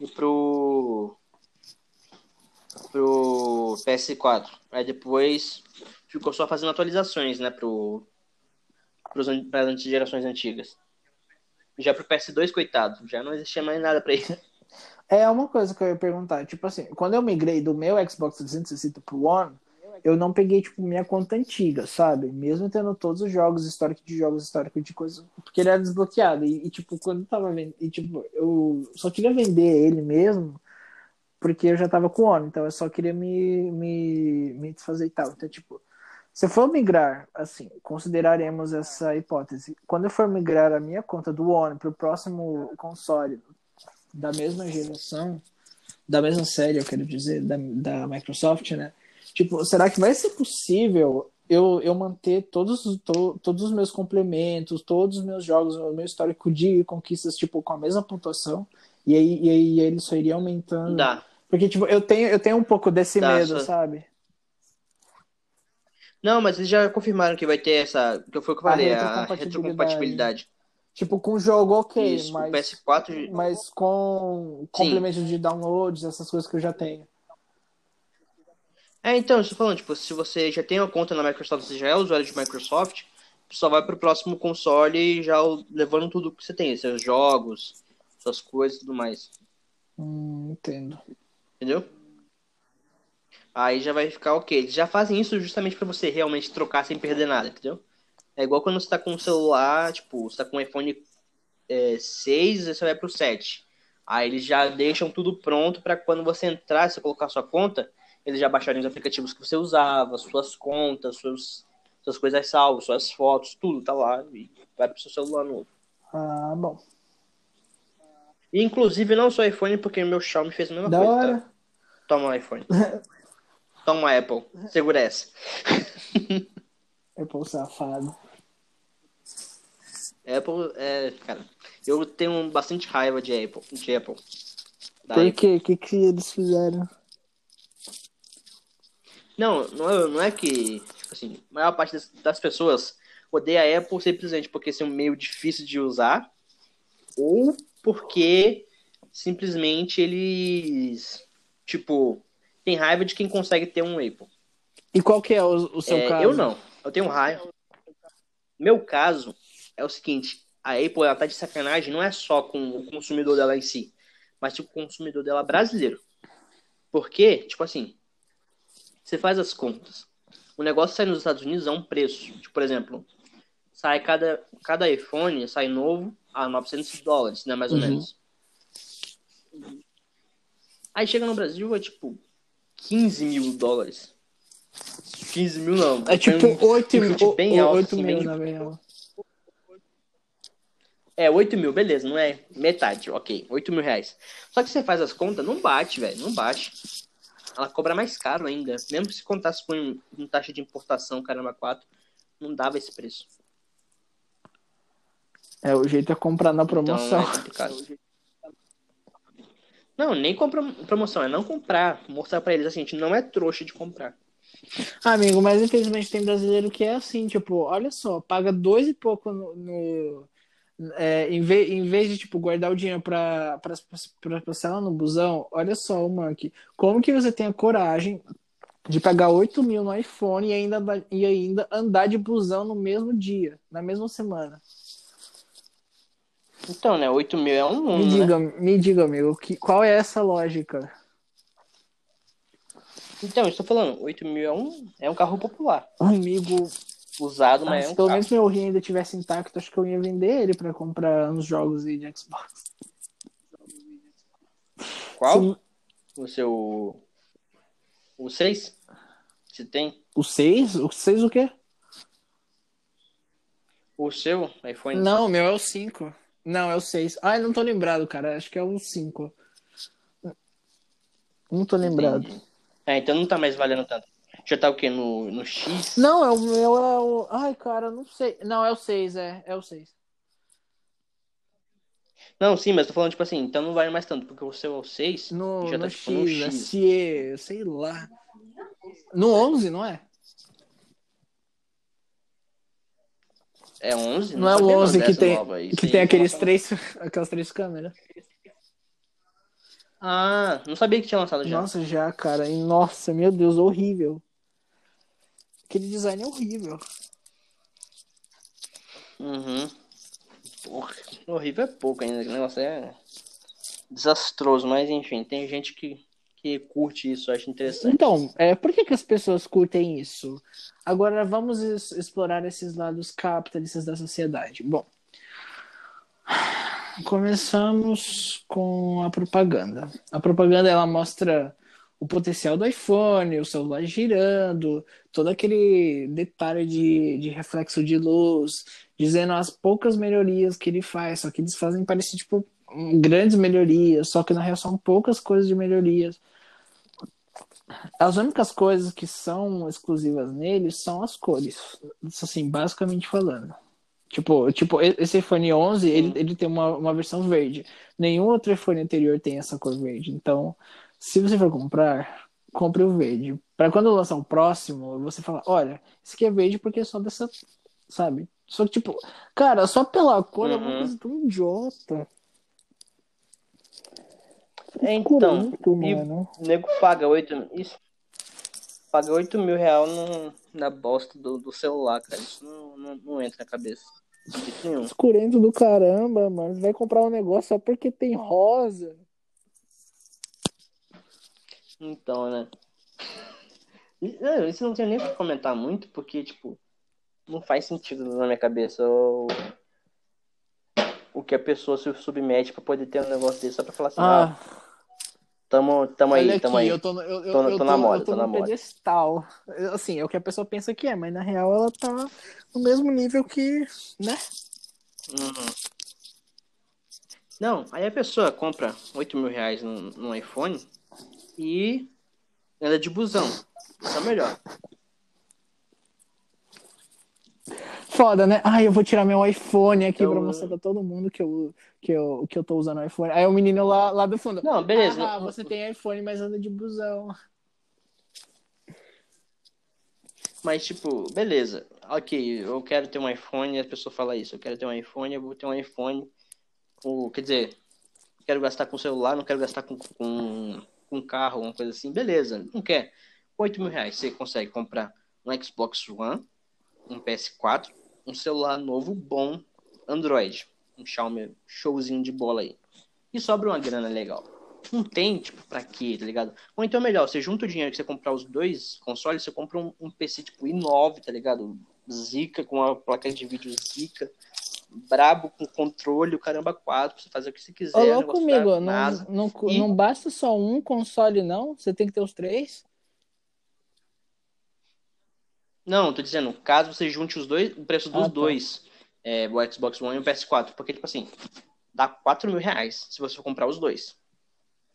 e pro pro PS4. Aí depois ficou só fazendo atualizações, né, pro para as gerações antigas. Já pro PS2, coitado, já não existia mais nada para ele. É uma coisa que eu ia perguntar, tipo assim, quando eu migrei do meu Xbox 360 pro One, eu não peguei, tipo, minha conta antiga, sabe? Mesmo tendo todos os jogos, histórico de jogos, histórico de coisas, porque ele era desbloqueado. E, e tipo, quando eu tava vendo, e, tipo, eu só queria vender ele mesmo, porque eu já tava com o ONU, então eu só queria me, me, me desfazer e tal. Então, tipo, se eu for migrar, assim, consideraremos essa hipótese. Quando eu for migrar a minha conta do ONU para o próximo console da mesma geração, da mesma série, eu quero dizer, da, da Microsoft, né? Tipo, será que vai ser possível eu, eu manter todos, to, todos os meus complementos, todos os meus jogos, o meu histórico de conquistas, tipo, com a mesma pontuação? E aí, e aí ele só iria aumentando? Dá. Porque, tipo, eu tenho, eu tenho um pouco desse Dá, medo, só... sabe? Não, mas eles já confirmaram que vai ter essa. Que foi o que eu falei, a retrocompatibilidade. Tipo, com jogo ok, Isso, mas. PS4... Mas com complementos de downloads, essas coisas que eu já tenho. É, então, eu estou falando, tipo, se você já tem uma conta na Microsoft, você já é usuário de Microsoft, só vai pro próximo console já levando tudo que você tem, seus jogos, suas coisas e tudo mais. Hum, entendo. Entendeu? Aí já vai ficar ok. Eles já fazem isso justamente para você realmente trocar sem perder nada, entendeu? É igual quando você tá com um celular, tipo, você tá com um iPhone é, 6 e você vai pro 7. Aí eles já deixam tudo pronto para quando você entrar, você colocar sua conta, eles já baixaram os aplicativos que você usava, suas contas, suas, suas coisas salvas, suas fotos, tudo tá lá e vai pro seu celular novo. Ah, bom. E, inclusive, não só iPhone, porque meu Xiaomi fez a mesma da coisa. Hora. Tá? Toma um iPhone. Toma Apple. Segura essa. Apple safado. Apple, é, cara, eu tenho bastante raiva de Apple. De Apple. Por quê? O que, que eles fizeram? Não, não é, não é que, tipo assim, a maior parte das, das pessoas odeia a Apple simplesmente porque é meio difícil de usar ou porque simplesmente eles, tipo, tem raiva de quem consegue ter um Apple. E qual que é o, o seu é, caso? Eu não, eu tenho raiva. Meu caso é o seguinte, a Apple ela tá de sacanagem não é só com o consumidor dela em si, mas tipo, o consumidor dela brasileiro. Porque, tipo assim, você faz as contas. O negócio sai nos Estados Unidos a um preço. Tipo, por exemplo, sai cada, cada iPhone sai novo a 900 dólares, né? Mais ou uhum. menos. Aí chega no Brasil, é tipo 15 mil dólares. 15 mil não. É tipo um 8 mil, chute bem alto, 8 assim, mil bem- na. É, 8 mil, beleza, não é metade, ok. 8 mil reais. Só que você faz as contas, não bate, velho, não bate. Ela cobra mais caro ainda. Mesmo se contasse com, com taxa de importação, caramba, 4, não dava esse preço. É, o jeito é comprar na Então promoção. é complicado. Não, nem compra promoção, é não comprar. Mostrar pra eles assim, a gente não é trouxa de comprar. Amigo, mas infelizmente tem brasileiro que é assim, tipo, olha só, paga dois e pouco no. no- é, em, vez, em vez de, tipo, guardar o dinheiro pra, pra parcela no busão, olha só, o Monkey, como que você tem a coragem de pagar 8 mil no iPhone e ainda, da- e ainda andar de busão no mesmo dia, na mesma semana? Então, né, 8 mil é um Me mundo, né? diga, me diga, amigo, que, qual é essa lógica? Então, eu estou falando, 8 mil é um, é um carro popular. Amigo, Usado, ah, mas é se um pelo menos meu rim ainda tivesse intacto, acho que eu ia vender ele pra comprar uns jogos aí de Xbox. Qual? Se- O seu. O 6? Você tem? O 6? O 6 o quê? O seu iPhone? Não, o meu é o 5. Não, é o 6. Ah, eu não tô lembrado, cara. Acho que é o 5. Não tô lembrado. Entendi. É, então não tá mais valendo tanto. Já tá o quê? No, no X? Não, é o meu é o. Ai, cara, não sei. Não, é o 6, é. É o 6. Não, sim, mas tô falando, tipo assim, então não vale mais tanto, porque o seu é o 6 No, já tá no tipo no X, X. SE, sei lá. No 11, não é? É 11? Não, é o sabia 11 que tem, nova que tem é aqueles três, aquelas três câmeras. Ah, não sabia que tinha lançado já. Nossa, já, cara. E, nossa, meu Deus, horrível. Aquele design é horrível. Uhum. Porra, horrível é pouco ainda, o negócio é desastroso, mas enfim, tem gente que, que curte isso, acha interessante. Então, é, por que, que as pessoas curtem isso? Agora vamos es- explorar esses lados capitalistas da sociedade. Bom, começamos com a propaganda. A propaganda ela mostra o potencial do iPhone, o celular girando, todo aquele detalhe de, de reflexo de luz, dizendo as poucas melhorias que ele faz, só que eles fazem parecer tipo grandes melhorias, só que na real são poucas coisas de melhorias. As únicas coisas que são exclusivas nele são as cores. Assim, basicamente falando. Tipo, tipo esse iPhone 11, ele, ele tem uma, uma versão verde. Nenhum outro iPhone anterior tem essa cor verde. Então, se você for comprar, compre o verde. Para quando lançar o próximo, você fala, olha, esse aqui é verde porque é só dessa, sabe? Só que, tipo, cara, só pela cor é uma Uhum. coisa tão idiota. É, então, mano. o nego paga 8 isso, paga 8 mil real no, na bosta do, do celular, cara. Isso não, não, não entra na cabeça. Escurento do caramba, mano. Você vai comprar um negócio só porque tem rosa. Então, né? Isso não tem nem o que comentar muito, porque, tipo, não faz sentido na minha cabeça o, o que a pessoa se submete pra poder ter um negócio desse só pra falar assim, ah, Ah, tamo, tamo aí, olha tamo aqui, aí. eu tô, eu, eu, Tô- eu tô na moda, eu tô tô na moda. pedestal. Assim, é o que a pessoa pensa que é, mas na real ela tá no mesmo nível que, né? Uhum. Não, aí a pessoa compra 8 mil reais no iPhone e anda de busão. É melhor. Foda, né? Ai, eu vou tirar meu iPhone aqui Eu- pra mostrar pra todo mundo que eu, que eu, que eu tô usando o iPhone. Aí o menino lá, lá do fundo. Não, beleza. Ah, você tem iPhone, mas anda de busão. Mas, tipo, beleza. Ok, eu quero ter um iPhone a pessoa fala isso. Eu quero ter um iPhone, eu vou ter um iPhone. O, quer dizer, quero gastar com celular, não quero gastar com, com, com carro, uma coisa assim. Beleza, não quer. 8 mil reais você consegue comprar um Xbox One, um PS4, um celular novo bom, Android. Um Xiaomi showzinho de bola aí. E sobra uma grana legal. Não tem, tipo, pra quê, tá ligado? Ou então melhor, você junta o dinheiro que você comprar os dois consoles, você compra um, um PC tipo i9, tá ligado? Zica, com uma placa de vídeo Zica. Brabo com controle, o caramba 4, pra você fazer o que você quiser. Ô, louco comigo, não, não, E- não basta só um console, não? Você tem que ter os três? Não, tô dizendo, caso você junte os dois, o preço dos Ah, tá. dois, é, o Xbox One e o PS4, porque, tipo assim, dá 4 mil reais se você for comprar os dois.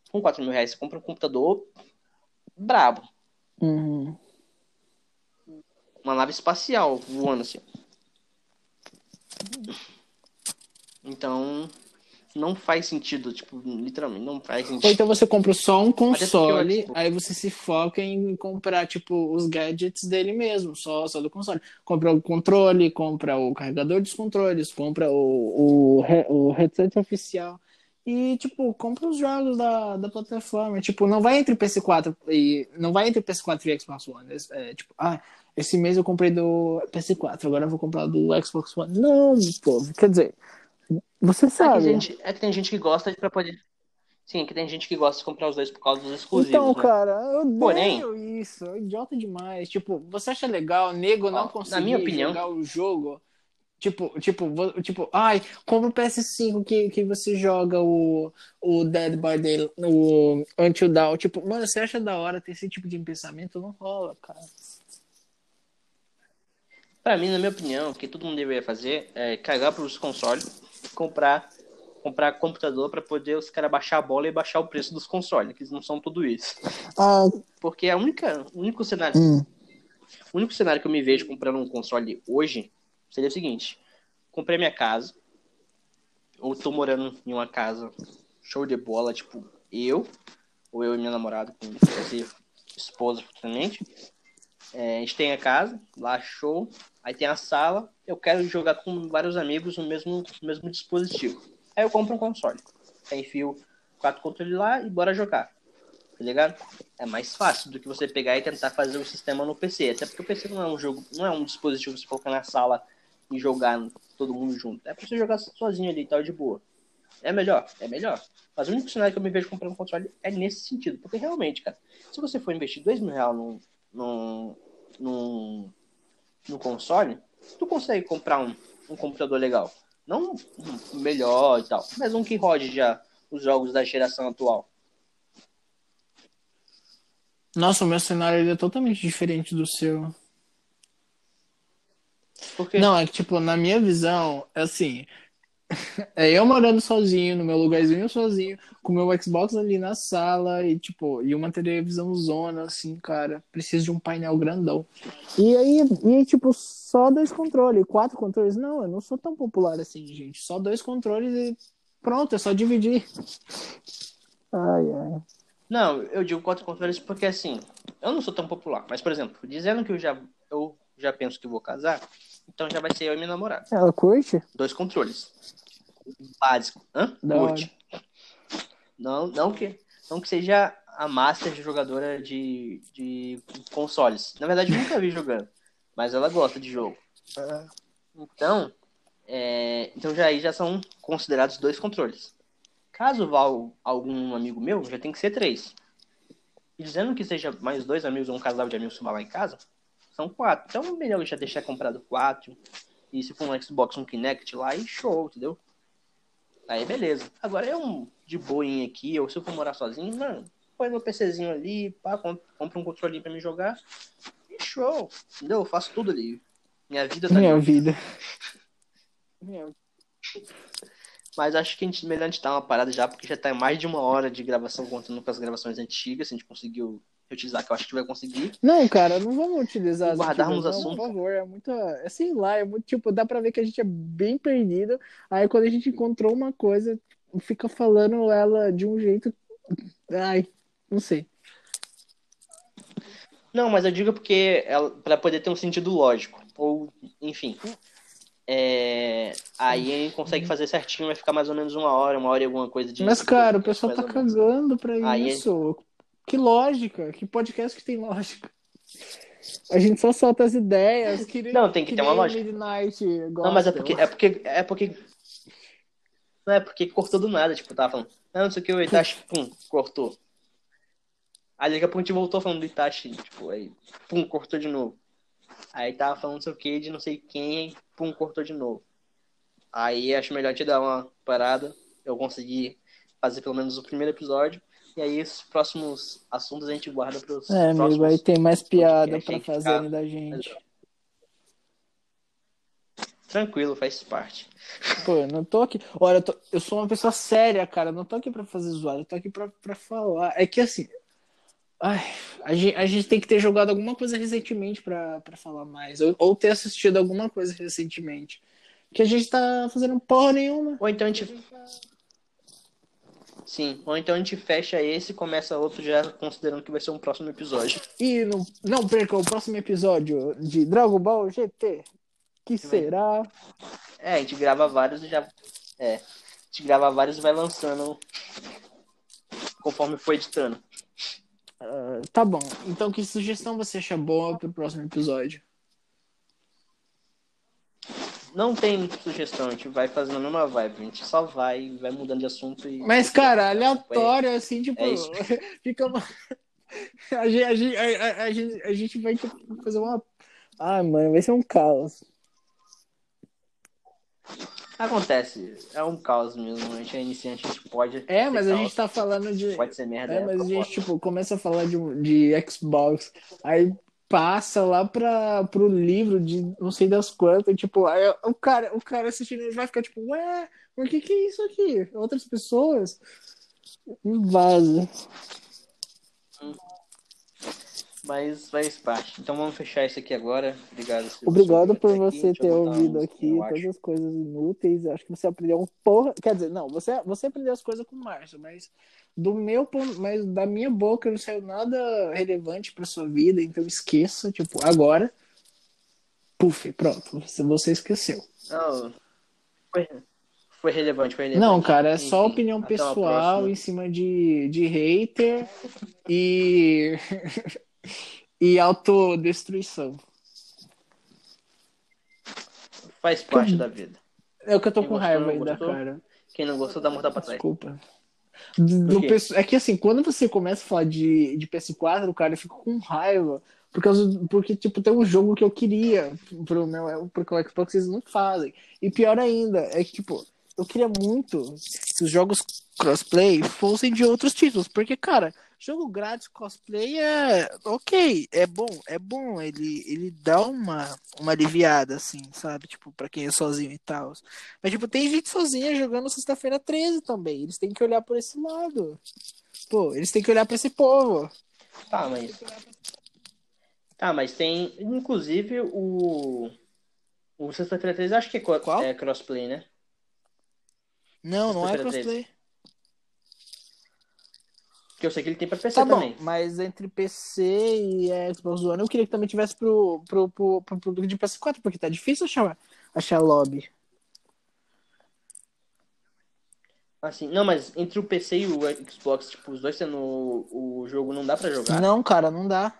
Com 4 mil reais, você compra um computador brabo. Uhum. Uma nave espacial voando assim. Então, não faz sentido, tipo, literalmente, não faz Ou sentido. então você compra só um porque console, o Xbox- aí você se foca em comprar, tipo, os gadgets dele mesmo, só, só do console. Compra o controle, compra o carregador dos controles, compra o, o, o headset oficial. E, tipo, compra os jogos da, da plataforma. Tipo, não vai entre PS4 e. Não vai entre PS4 e Xbox One. É, tipo, ah, esse mês eu comprei do PS4, agora eu vou comprar do Xbox One. Não, pô, quer dizer. Você É que, sabe. gente, é que tem gente que gosta de pra poder. Sim, é que tem gente que gosta de comprar os dois por causa dos exclusivos. Então, né? cara, eu odeio Porém- isso. É idiota demais. Tipo, você acha legal nego não Ó, na conseguir minha opinião- jogar o jogo? Tipo, tipo, tipo, ai, compra o PS5 que, que você joga o, o Dead by Day, o Until Dawn. Tipo, mano, você acha da hora ter esse tipo de pensamento? Não rola, cara. Pra mim, na minha opinião, o que todo mundo deveria fazer é carregar pros consoles, comprar comprar computador pra poder os caras baixar a bola e baixar o preço dos consoles, que eles não são tudo isso. Ah, Porque a única, o único cenário, hum. o único cenário que eu me vejo comprando um console hoje seria o seguinte: comprei minha casa, ou tô morando em uma casa show de bola, tipo eu, ou eu e minha namorada, com esposa futuramente. É, a gente tem a casa, lá show, aí tem a sala, eu quero jogar com vários amigos no mesmo, no mesmo dispositivo. Aí eu compro um console. Aí enfio quatro controles lá e bora jogar. Tá ligado? É mais fácil do que você pegar e tentar fazer o sistema no PC. Até porque o PC não é um jogo, não é um dispositivo que você colocar na sala e jogar todo mundo junto. É pra você jogar sozinho ali e tal, de boa. É melhor? É melhor. Mas o único cenário que eu me vejo comprando um console é nesse sentido. Porque realmente, cara, se você for investir dois mil reais num, num, num, num console, tu consegue comprar um, um computador legal. Não um melhor e tal, mas um que rode já os jogos da geração atual. Nossa, o meu cenário é totalmente diferente do seu. Porque Não, é que, tipo, na minha visão, é assim. É eu morando sozinho, no meu lugarzinho sozinho, com meu Xbox ali na sala e, tipo, e uma televisão zona, assim, cara. Preciso de um painel grandão. E aí, e, tipo, só dois controles, quatro controles. Não, eu não sou tão popular assim, gente. Só dois controles e pronto, é só dividir. Ai, ai. Não, eu digo quatro controles porque assim, eu não sou tão popular. Mas, por exemplo, dizendo que eu já, eu já penso que vou casar, então já vai ser eu e minha namorada. Ela curte? Dois controles. Básico. Hã? Da Curte. Não, não, que, não que seja a master jogadora de, de consoles. Na verdade, nunca vi jogando. Mas ela gosta de jogo. Então, é, então já aí já são considerados dois controles. Caso vá algum amigo meu, já tem que ser três. E dizendo que seja mais dois amigos ou um casal de amigos que vai lá em casa, são quatro. Então, melhor já deixar comprado quatro. E se for um Xbox, um Kinect lá, e show, entendeu? Aí, beleza. Agora é um de boinha aqui, ou se eu for morar sozinho, mano, põe meu PCzinho ali, pá, com- compra um controlinho pra me jogar. E show, entendeu? Eu faço tudo ali. Minha vida tá Minha ali. vida. Mas acho que a gente, melhor a gente dar uma parada já, porque já tá em mais de uma hora de gravação, contando com as gravações antigas, se a gente conseguiu reutilizar, que eu acho que vai conseguir. Não, cara, não vamos utilizar as Guardarmos não, assunto. Por favor, é muito. É, sei lá, é muito. Tipo, dá pra ver que a gente é bem perdido. Aí quando a gente encontrou uma coisa, fica falando ela de um jeito. Ai, não sei. Não, mas eu digo porque ela, pra poder ter um sentido lógico. Ou, enfim. É, aí a gente consegue fazer certinho, vai ficar mais ou menos uma hora, uma hora e alguma coisa de. Mas, cara, o pessoal tá cagando pra Aí- isso. Que lógica, que podcast que tem lógica. A gente só solta as ideias. Que, Não, tem que ter uma lógica. Midnight Não, mas é porque, é porque. É porque. Não é porque cortou do nada, tipo, tava falando. Não, não sei o que, o Itachi, pum, cortou. Aí daqui a pouco a gente voltou falando do Itachi, tipo, aí, pum, cortou de novo. Aí tava falando não sei o que de não sei quem, aí, pum, cortou de novo. Aí acho melhor te dar uma parada. Eu consegui fazer pelo menos o primeiro episódio. E aí os próximos assuntos a gente guarda para os É, amigo, aí tem mais piada aí fazer fica- da gente. Tranquilo, faz parte. Pô, eu não tô aqui. Olha, eu, tô- eu sou uma pessoa séria, cara. Eu não tô aqui pra fazer zoada, eu tô aqui pra, pra falar. É que assim. Ai, a gente, a gente tem que ter jogado alguma coisa recentemente pra, pra falar mais. Ou, ou ter assistido alguma coisa recentemente. Que a gente tá fazendo porra nenhuma. Ou então a gente. Sim, ou então a gente fecha esse e começa outro já considerando que vai ser um próximo episódio. E não, não perca o próximo episódio de Dragon Ball GT. Que será? É, a gente grava vários e já. É. A gente grava vários e vai lançando conforme for editando. Ah, tá bom. Então, que sugestão você acha boa pro próximo episódio? Não tem muita sugestão, a gente vai fazendo a mesma vibe, a gente só vai, vai mudando de assunto e. Mas, cara, aleatório, assim, tipo, É fica uma... a, gente, a, gente, a, a- gente, a gente vai fazer uma. Ah, mano, vai ser um caos. Acontece, é um caos mesmo. A gente é iniciante, a gente pode. É, mas a caos, gente tá falando de. Pode ser merda. É, mas a gente, tipo, começa a falar de, de Xbox, aí passa lá pra, pro livro de não sei das quantas, tipo, aí o cara, o cara assistindo ele vai ficar tipo, ué, o que que é isso aqui? Outras pessoas? Vaza. Mas faz parte. Então vamos fechar isso aqui agora. Obrigado. Obrigado por aqui. você ter ouvido um- aqui todas acho. as coisas inúteis. Acho que você aprendeu um porra. Quer dizer, não, você, você aprendeu as coisas com o Márcio, mas do meu ponto, mas da minha boca não saiu nada relevante pra sua vida, então esqueça, tipo, agora. Puf, pronto, você, esqueceu. Não, foi, foi relevante, foi relevante. Não, cara, é só Enfim, opinião pessoal em cima de, de hater e. e autodestruição. Faz parte da vida. É o que eu tô Quem com raiva ainda, cara. Quem não gostou, dá mortal pra trás. Desculpa. Do pesso- É que assim, quando você começa a falar de, de PS4, cara, eu fico com raiva. Por causa, porque, tipo, tem um jogo que eu queria pro meu, porque o Xbox eles não fazem. E pior ainda, é que, tipo, eu queria muito que os jogos crossplay fossem de outros títulos. Porque, cara, jogo grátis cosplay é ok, é bom, é bom. Ele, ele dá uma, uma aliviada, assim, sabe? Tipo, pra quem é sozinho e tal. Mas, tipo, tem gente sozinha jogando sexta-feira 13 também. Eles têm que olhar por esse lado. Pô, eles têm que olhar pra esse povo. Tá, mas. Tá, mas tem. Inclusive o. O Sexta-feira 13 acho que é, co- Qual? é crossplay, né? Não, não é crossplay. Porque eu sei que ele tem pra PC Tá bom, também. mas entre PC e Xbox One eu queria que também tivesse pro, pro, pro, pro de PS4, porque tá difícil achar, achar lobby. Assim, não, mas entre o PC e o Xbox, tipo, os dois tendo o, o jogo não dá pra jogar. Não, cara, não dá.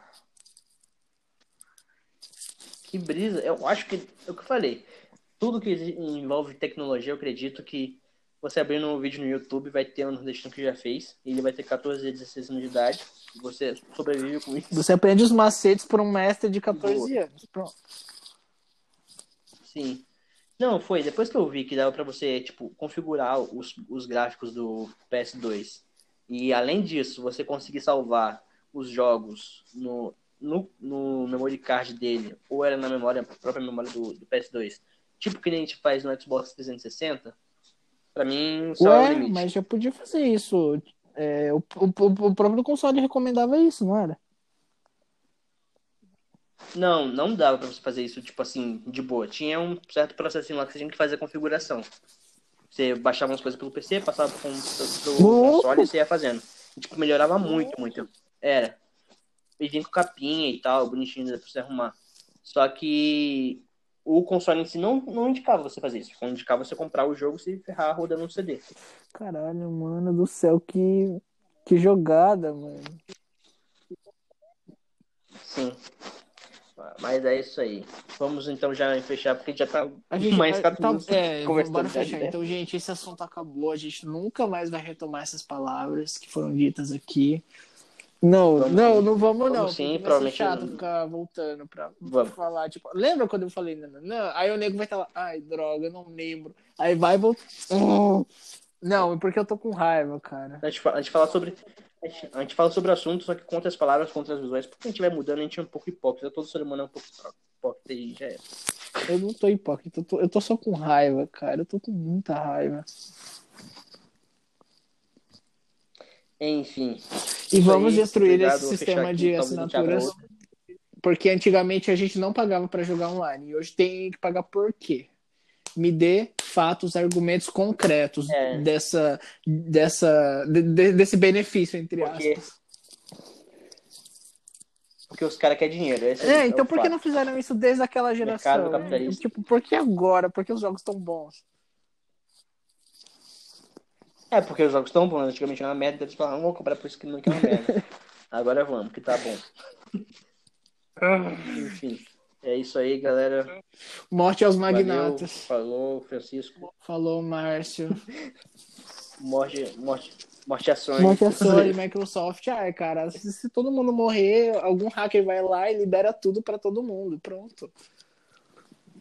Que brisa. Eu acho que. É o que eu falei. Tudo que envolve tecnologia, eu acredito que você abrindo um vídeo no YouTube vai ter um nordestino que já fez. E ele vai ter 14 a 16 anos de idade. Você sobrevive com isso. Você aprende os macetes por um mestre de 14 Boa. anos. Pronto. Sim. Não, foi. Depois que eu vi que dava pra você, tipo, configurar os, os gráficos do PS2. E além disso, você conseguir salvar os jogos no, no, no memory card dele, ou era na memória, própria memória do, do PS2. Tipo que nem a gente faz no Xbox 360. Pra mim, só é o Ué, limite. mas já podia fazer isso. É, o, o, o próprio console recomendava isso, não era? Não, não dava pra você fazer isso, tipo assim, de boa. Tinha um certo processinho lá que você tinha que fazer a configuração. Você baixava umas coisas pelo PC, passava pro, pro, console e você ia fazendo. E, tipo, melhorava muito, muito. Era. E vinha com capinha e tal, bonitinho pra você arrumar. Só que o console em si não, não indicava você fazer isso. Indicava você comprar o jogo e se ferrar rodando no CD. Caralho, mano do céu, que, que jogada, mano. Sim. Mas é isso aí. Vamos então já fechar, porque já tá A gente mais a- 14 tá, minutos é, conversando. fechar. Então, gente, esse assunto acabou. A gente nunca mais vai retomar essas palavras que foram ditas aqui. Não, Vamos não, sim. não vamos não. Vamos sim, provavelmente chato não- ficar voltando pra, Vamos. falar, tipo, lembra quando eu falei não, não? Aí o nego vai estar lá, ai, droga, eu não lembro. Aí vai e volta. Não, é porque eu tô com raiva, cara. A gente, a gente fala sobre. A gente, a gente fala sobre o assunto, só que contra as palavras, contra as visuais. Porque a gente vai mudando, a gente é um pouco hipócrita. Todo ser humano é um pouco hipócrita e já é. Eu não tô hipócrita, eu tô, eu tô só com raiva, cara. Eu tô com muita raiva. Enfim. E vamos aí, destruir obrigado, esse sistema aqui, de assinaturas. Porque antigamente a gente não pagava pra jogar online. E hoje tem que pagar por quê? Me dê fatos, argumentos concretos É. dessa, dessa, de- de- desse benefício, entre Porque- aspas. Porque os caras querem dinheiro. Esse É, o então por que não fizeram isso desde aquela geração? Mercado. Tipo, por que agora? Por que os jogos estão bons? É, porque os jogos estão bons. Antigamente era uma merda, eles falaram, não vou comprar por isso que não quer uma merda. Agora vamos, que tá bom. Enfim. É isso aí, galera. Morte aos Valeu. magnatas. Falou, Francisco. Falou, Márcio. Morte, morte, morte a Sony. Morte a Sony, Microsoft. Ai, cara, se, se todo mundo morrer, algum hacker vai lá e libera tudo pra todo mundo. Pronto.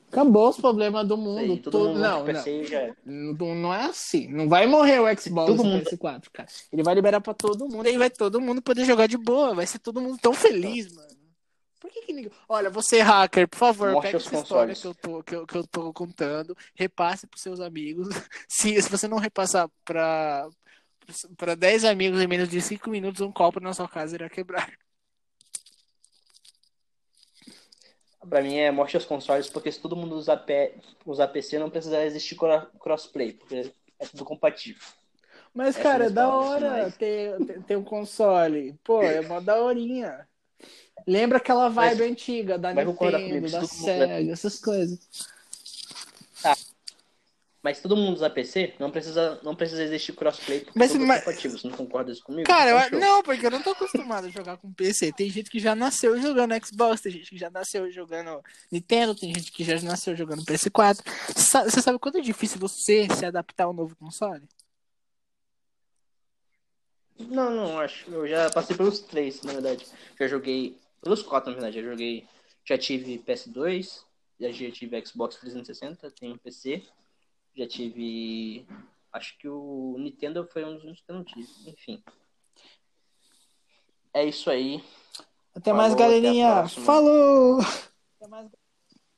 Acabou os problemas do mundo. todo Todo- mundo não, não, já é. Não, não é assim. Não vai morrer o Xbox Todo mundo- PS4, cara. Ele vai liberar pra todo mundo e aí vai todo mundo poder jogar de boa. Vai ser todo mundo tão feliz, mano. Por que que ninguém... Olha, você hacker, por favor, Morte pega essa história que eu, tô, que, eu, que eu tô contando, repasse pros seus amigos. Se, se você não repassar pra, pra 10 amigos em menos de 5 minutos, um copo na sua casa irá quebrar. Pra mim é morte aos consoles, porque se todo mundo usar, P... usar PC, não precisa existir cro- crossplay, porque é tudo compatível. Mas, Essas cara, é da hora finais. ter, ter, um console. Pô, é mó daorinha. Lembra aquela vibe Mas- antiga da Nintendo, da Sega, essas coisas. Mas todo mundo usar PC, não precisa, não precisa existir crossplay, porque Mas- mas- compatíveis. Você não concorda isso comigo? Cara, eu, Então, não, porque eu não tô acostumado a jogar com PC. Tem gente que já nasceu jogando Xbox, tem gente que já nasceu jogando Nintendo, tem gente que já nasceu jogando PS4. Sa- Você sabe quanto é difícil você se adaptar ao novo console? Não, não, acho. Eu já passei pelos três, na verdade. Já joguei. Pelos quatro, na verdade. Já joguei. Já tive PS2, já já tive Xbox 360, tenho PC. Já tive. Acho que o Nintendo foi um dos únicos que eu não tive. Enfim. É isso aí. Até Falou, mais, até galerinha. próxima. Falou! Até mais,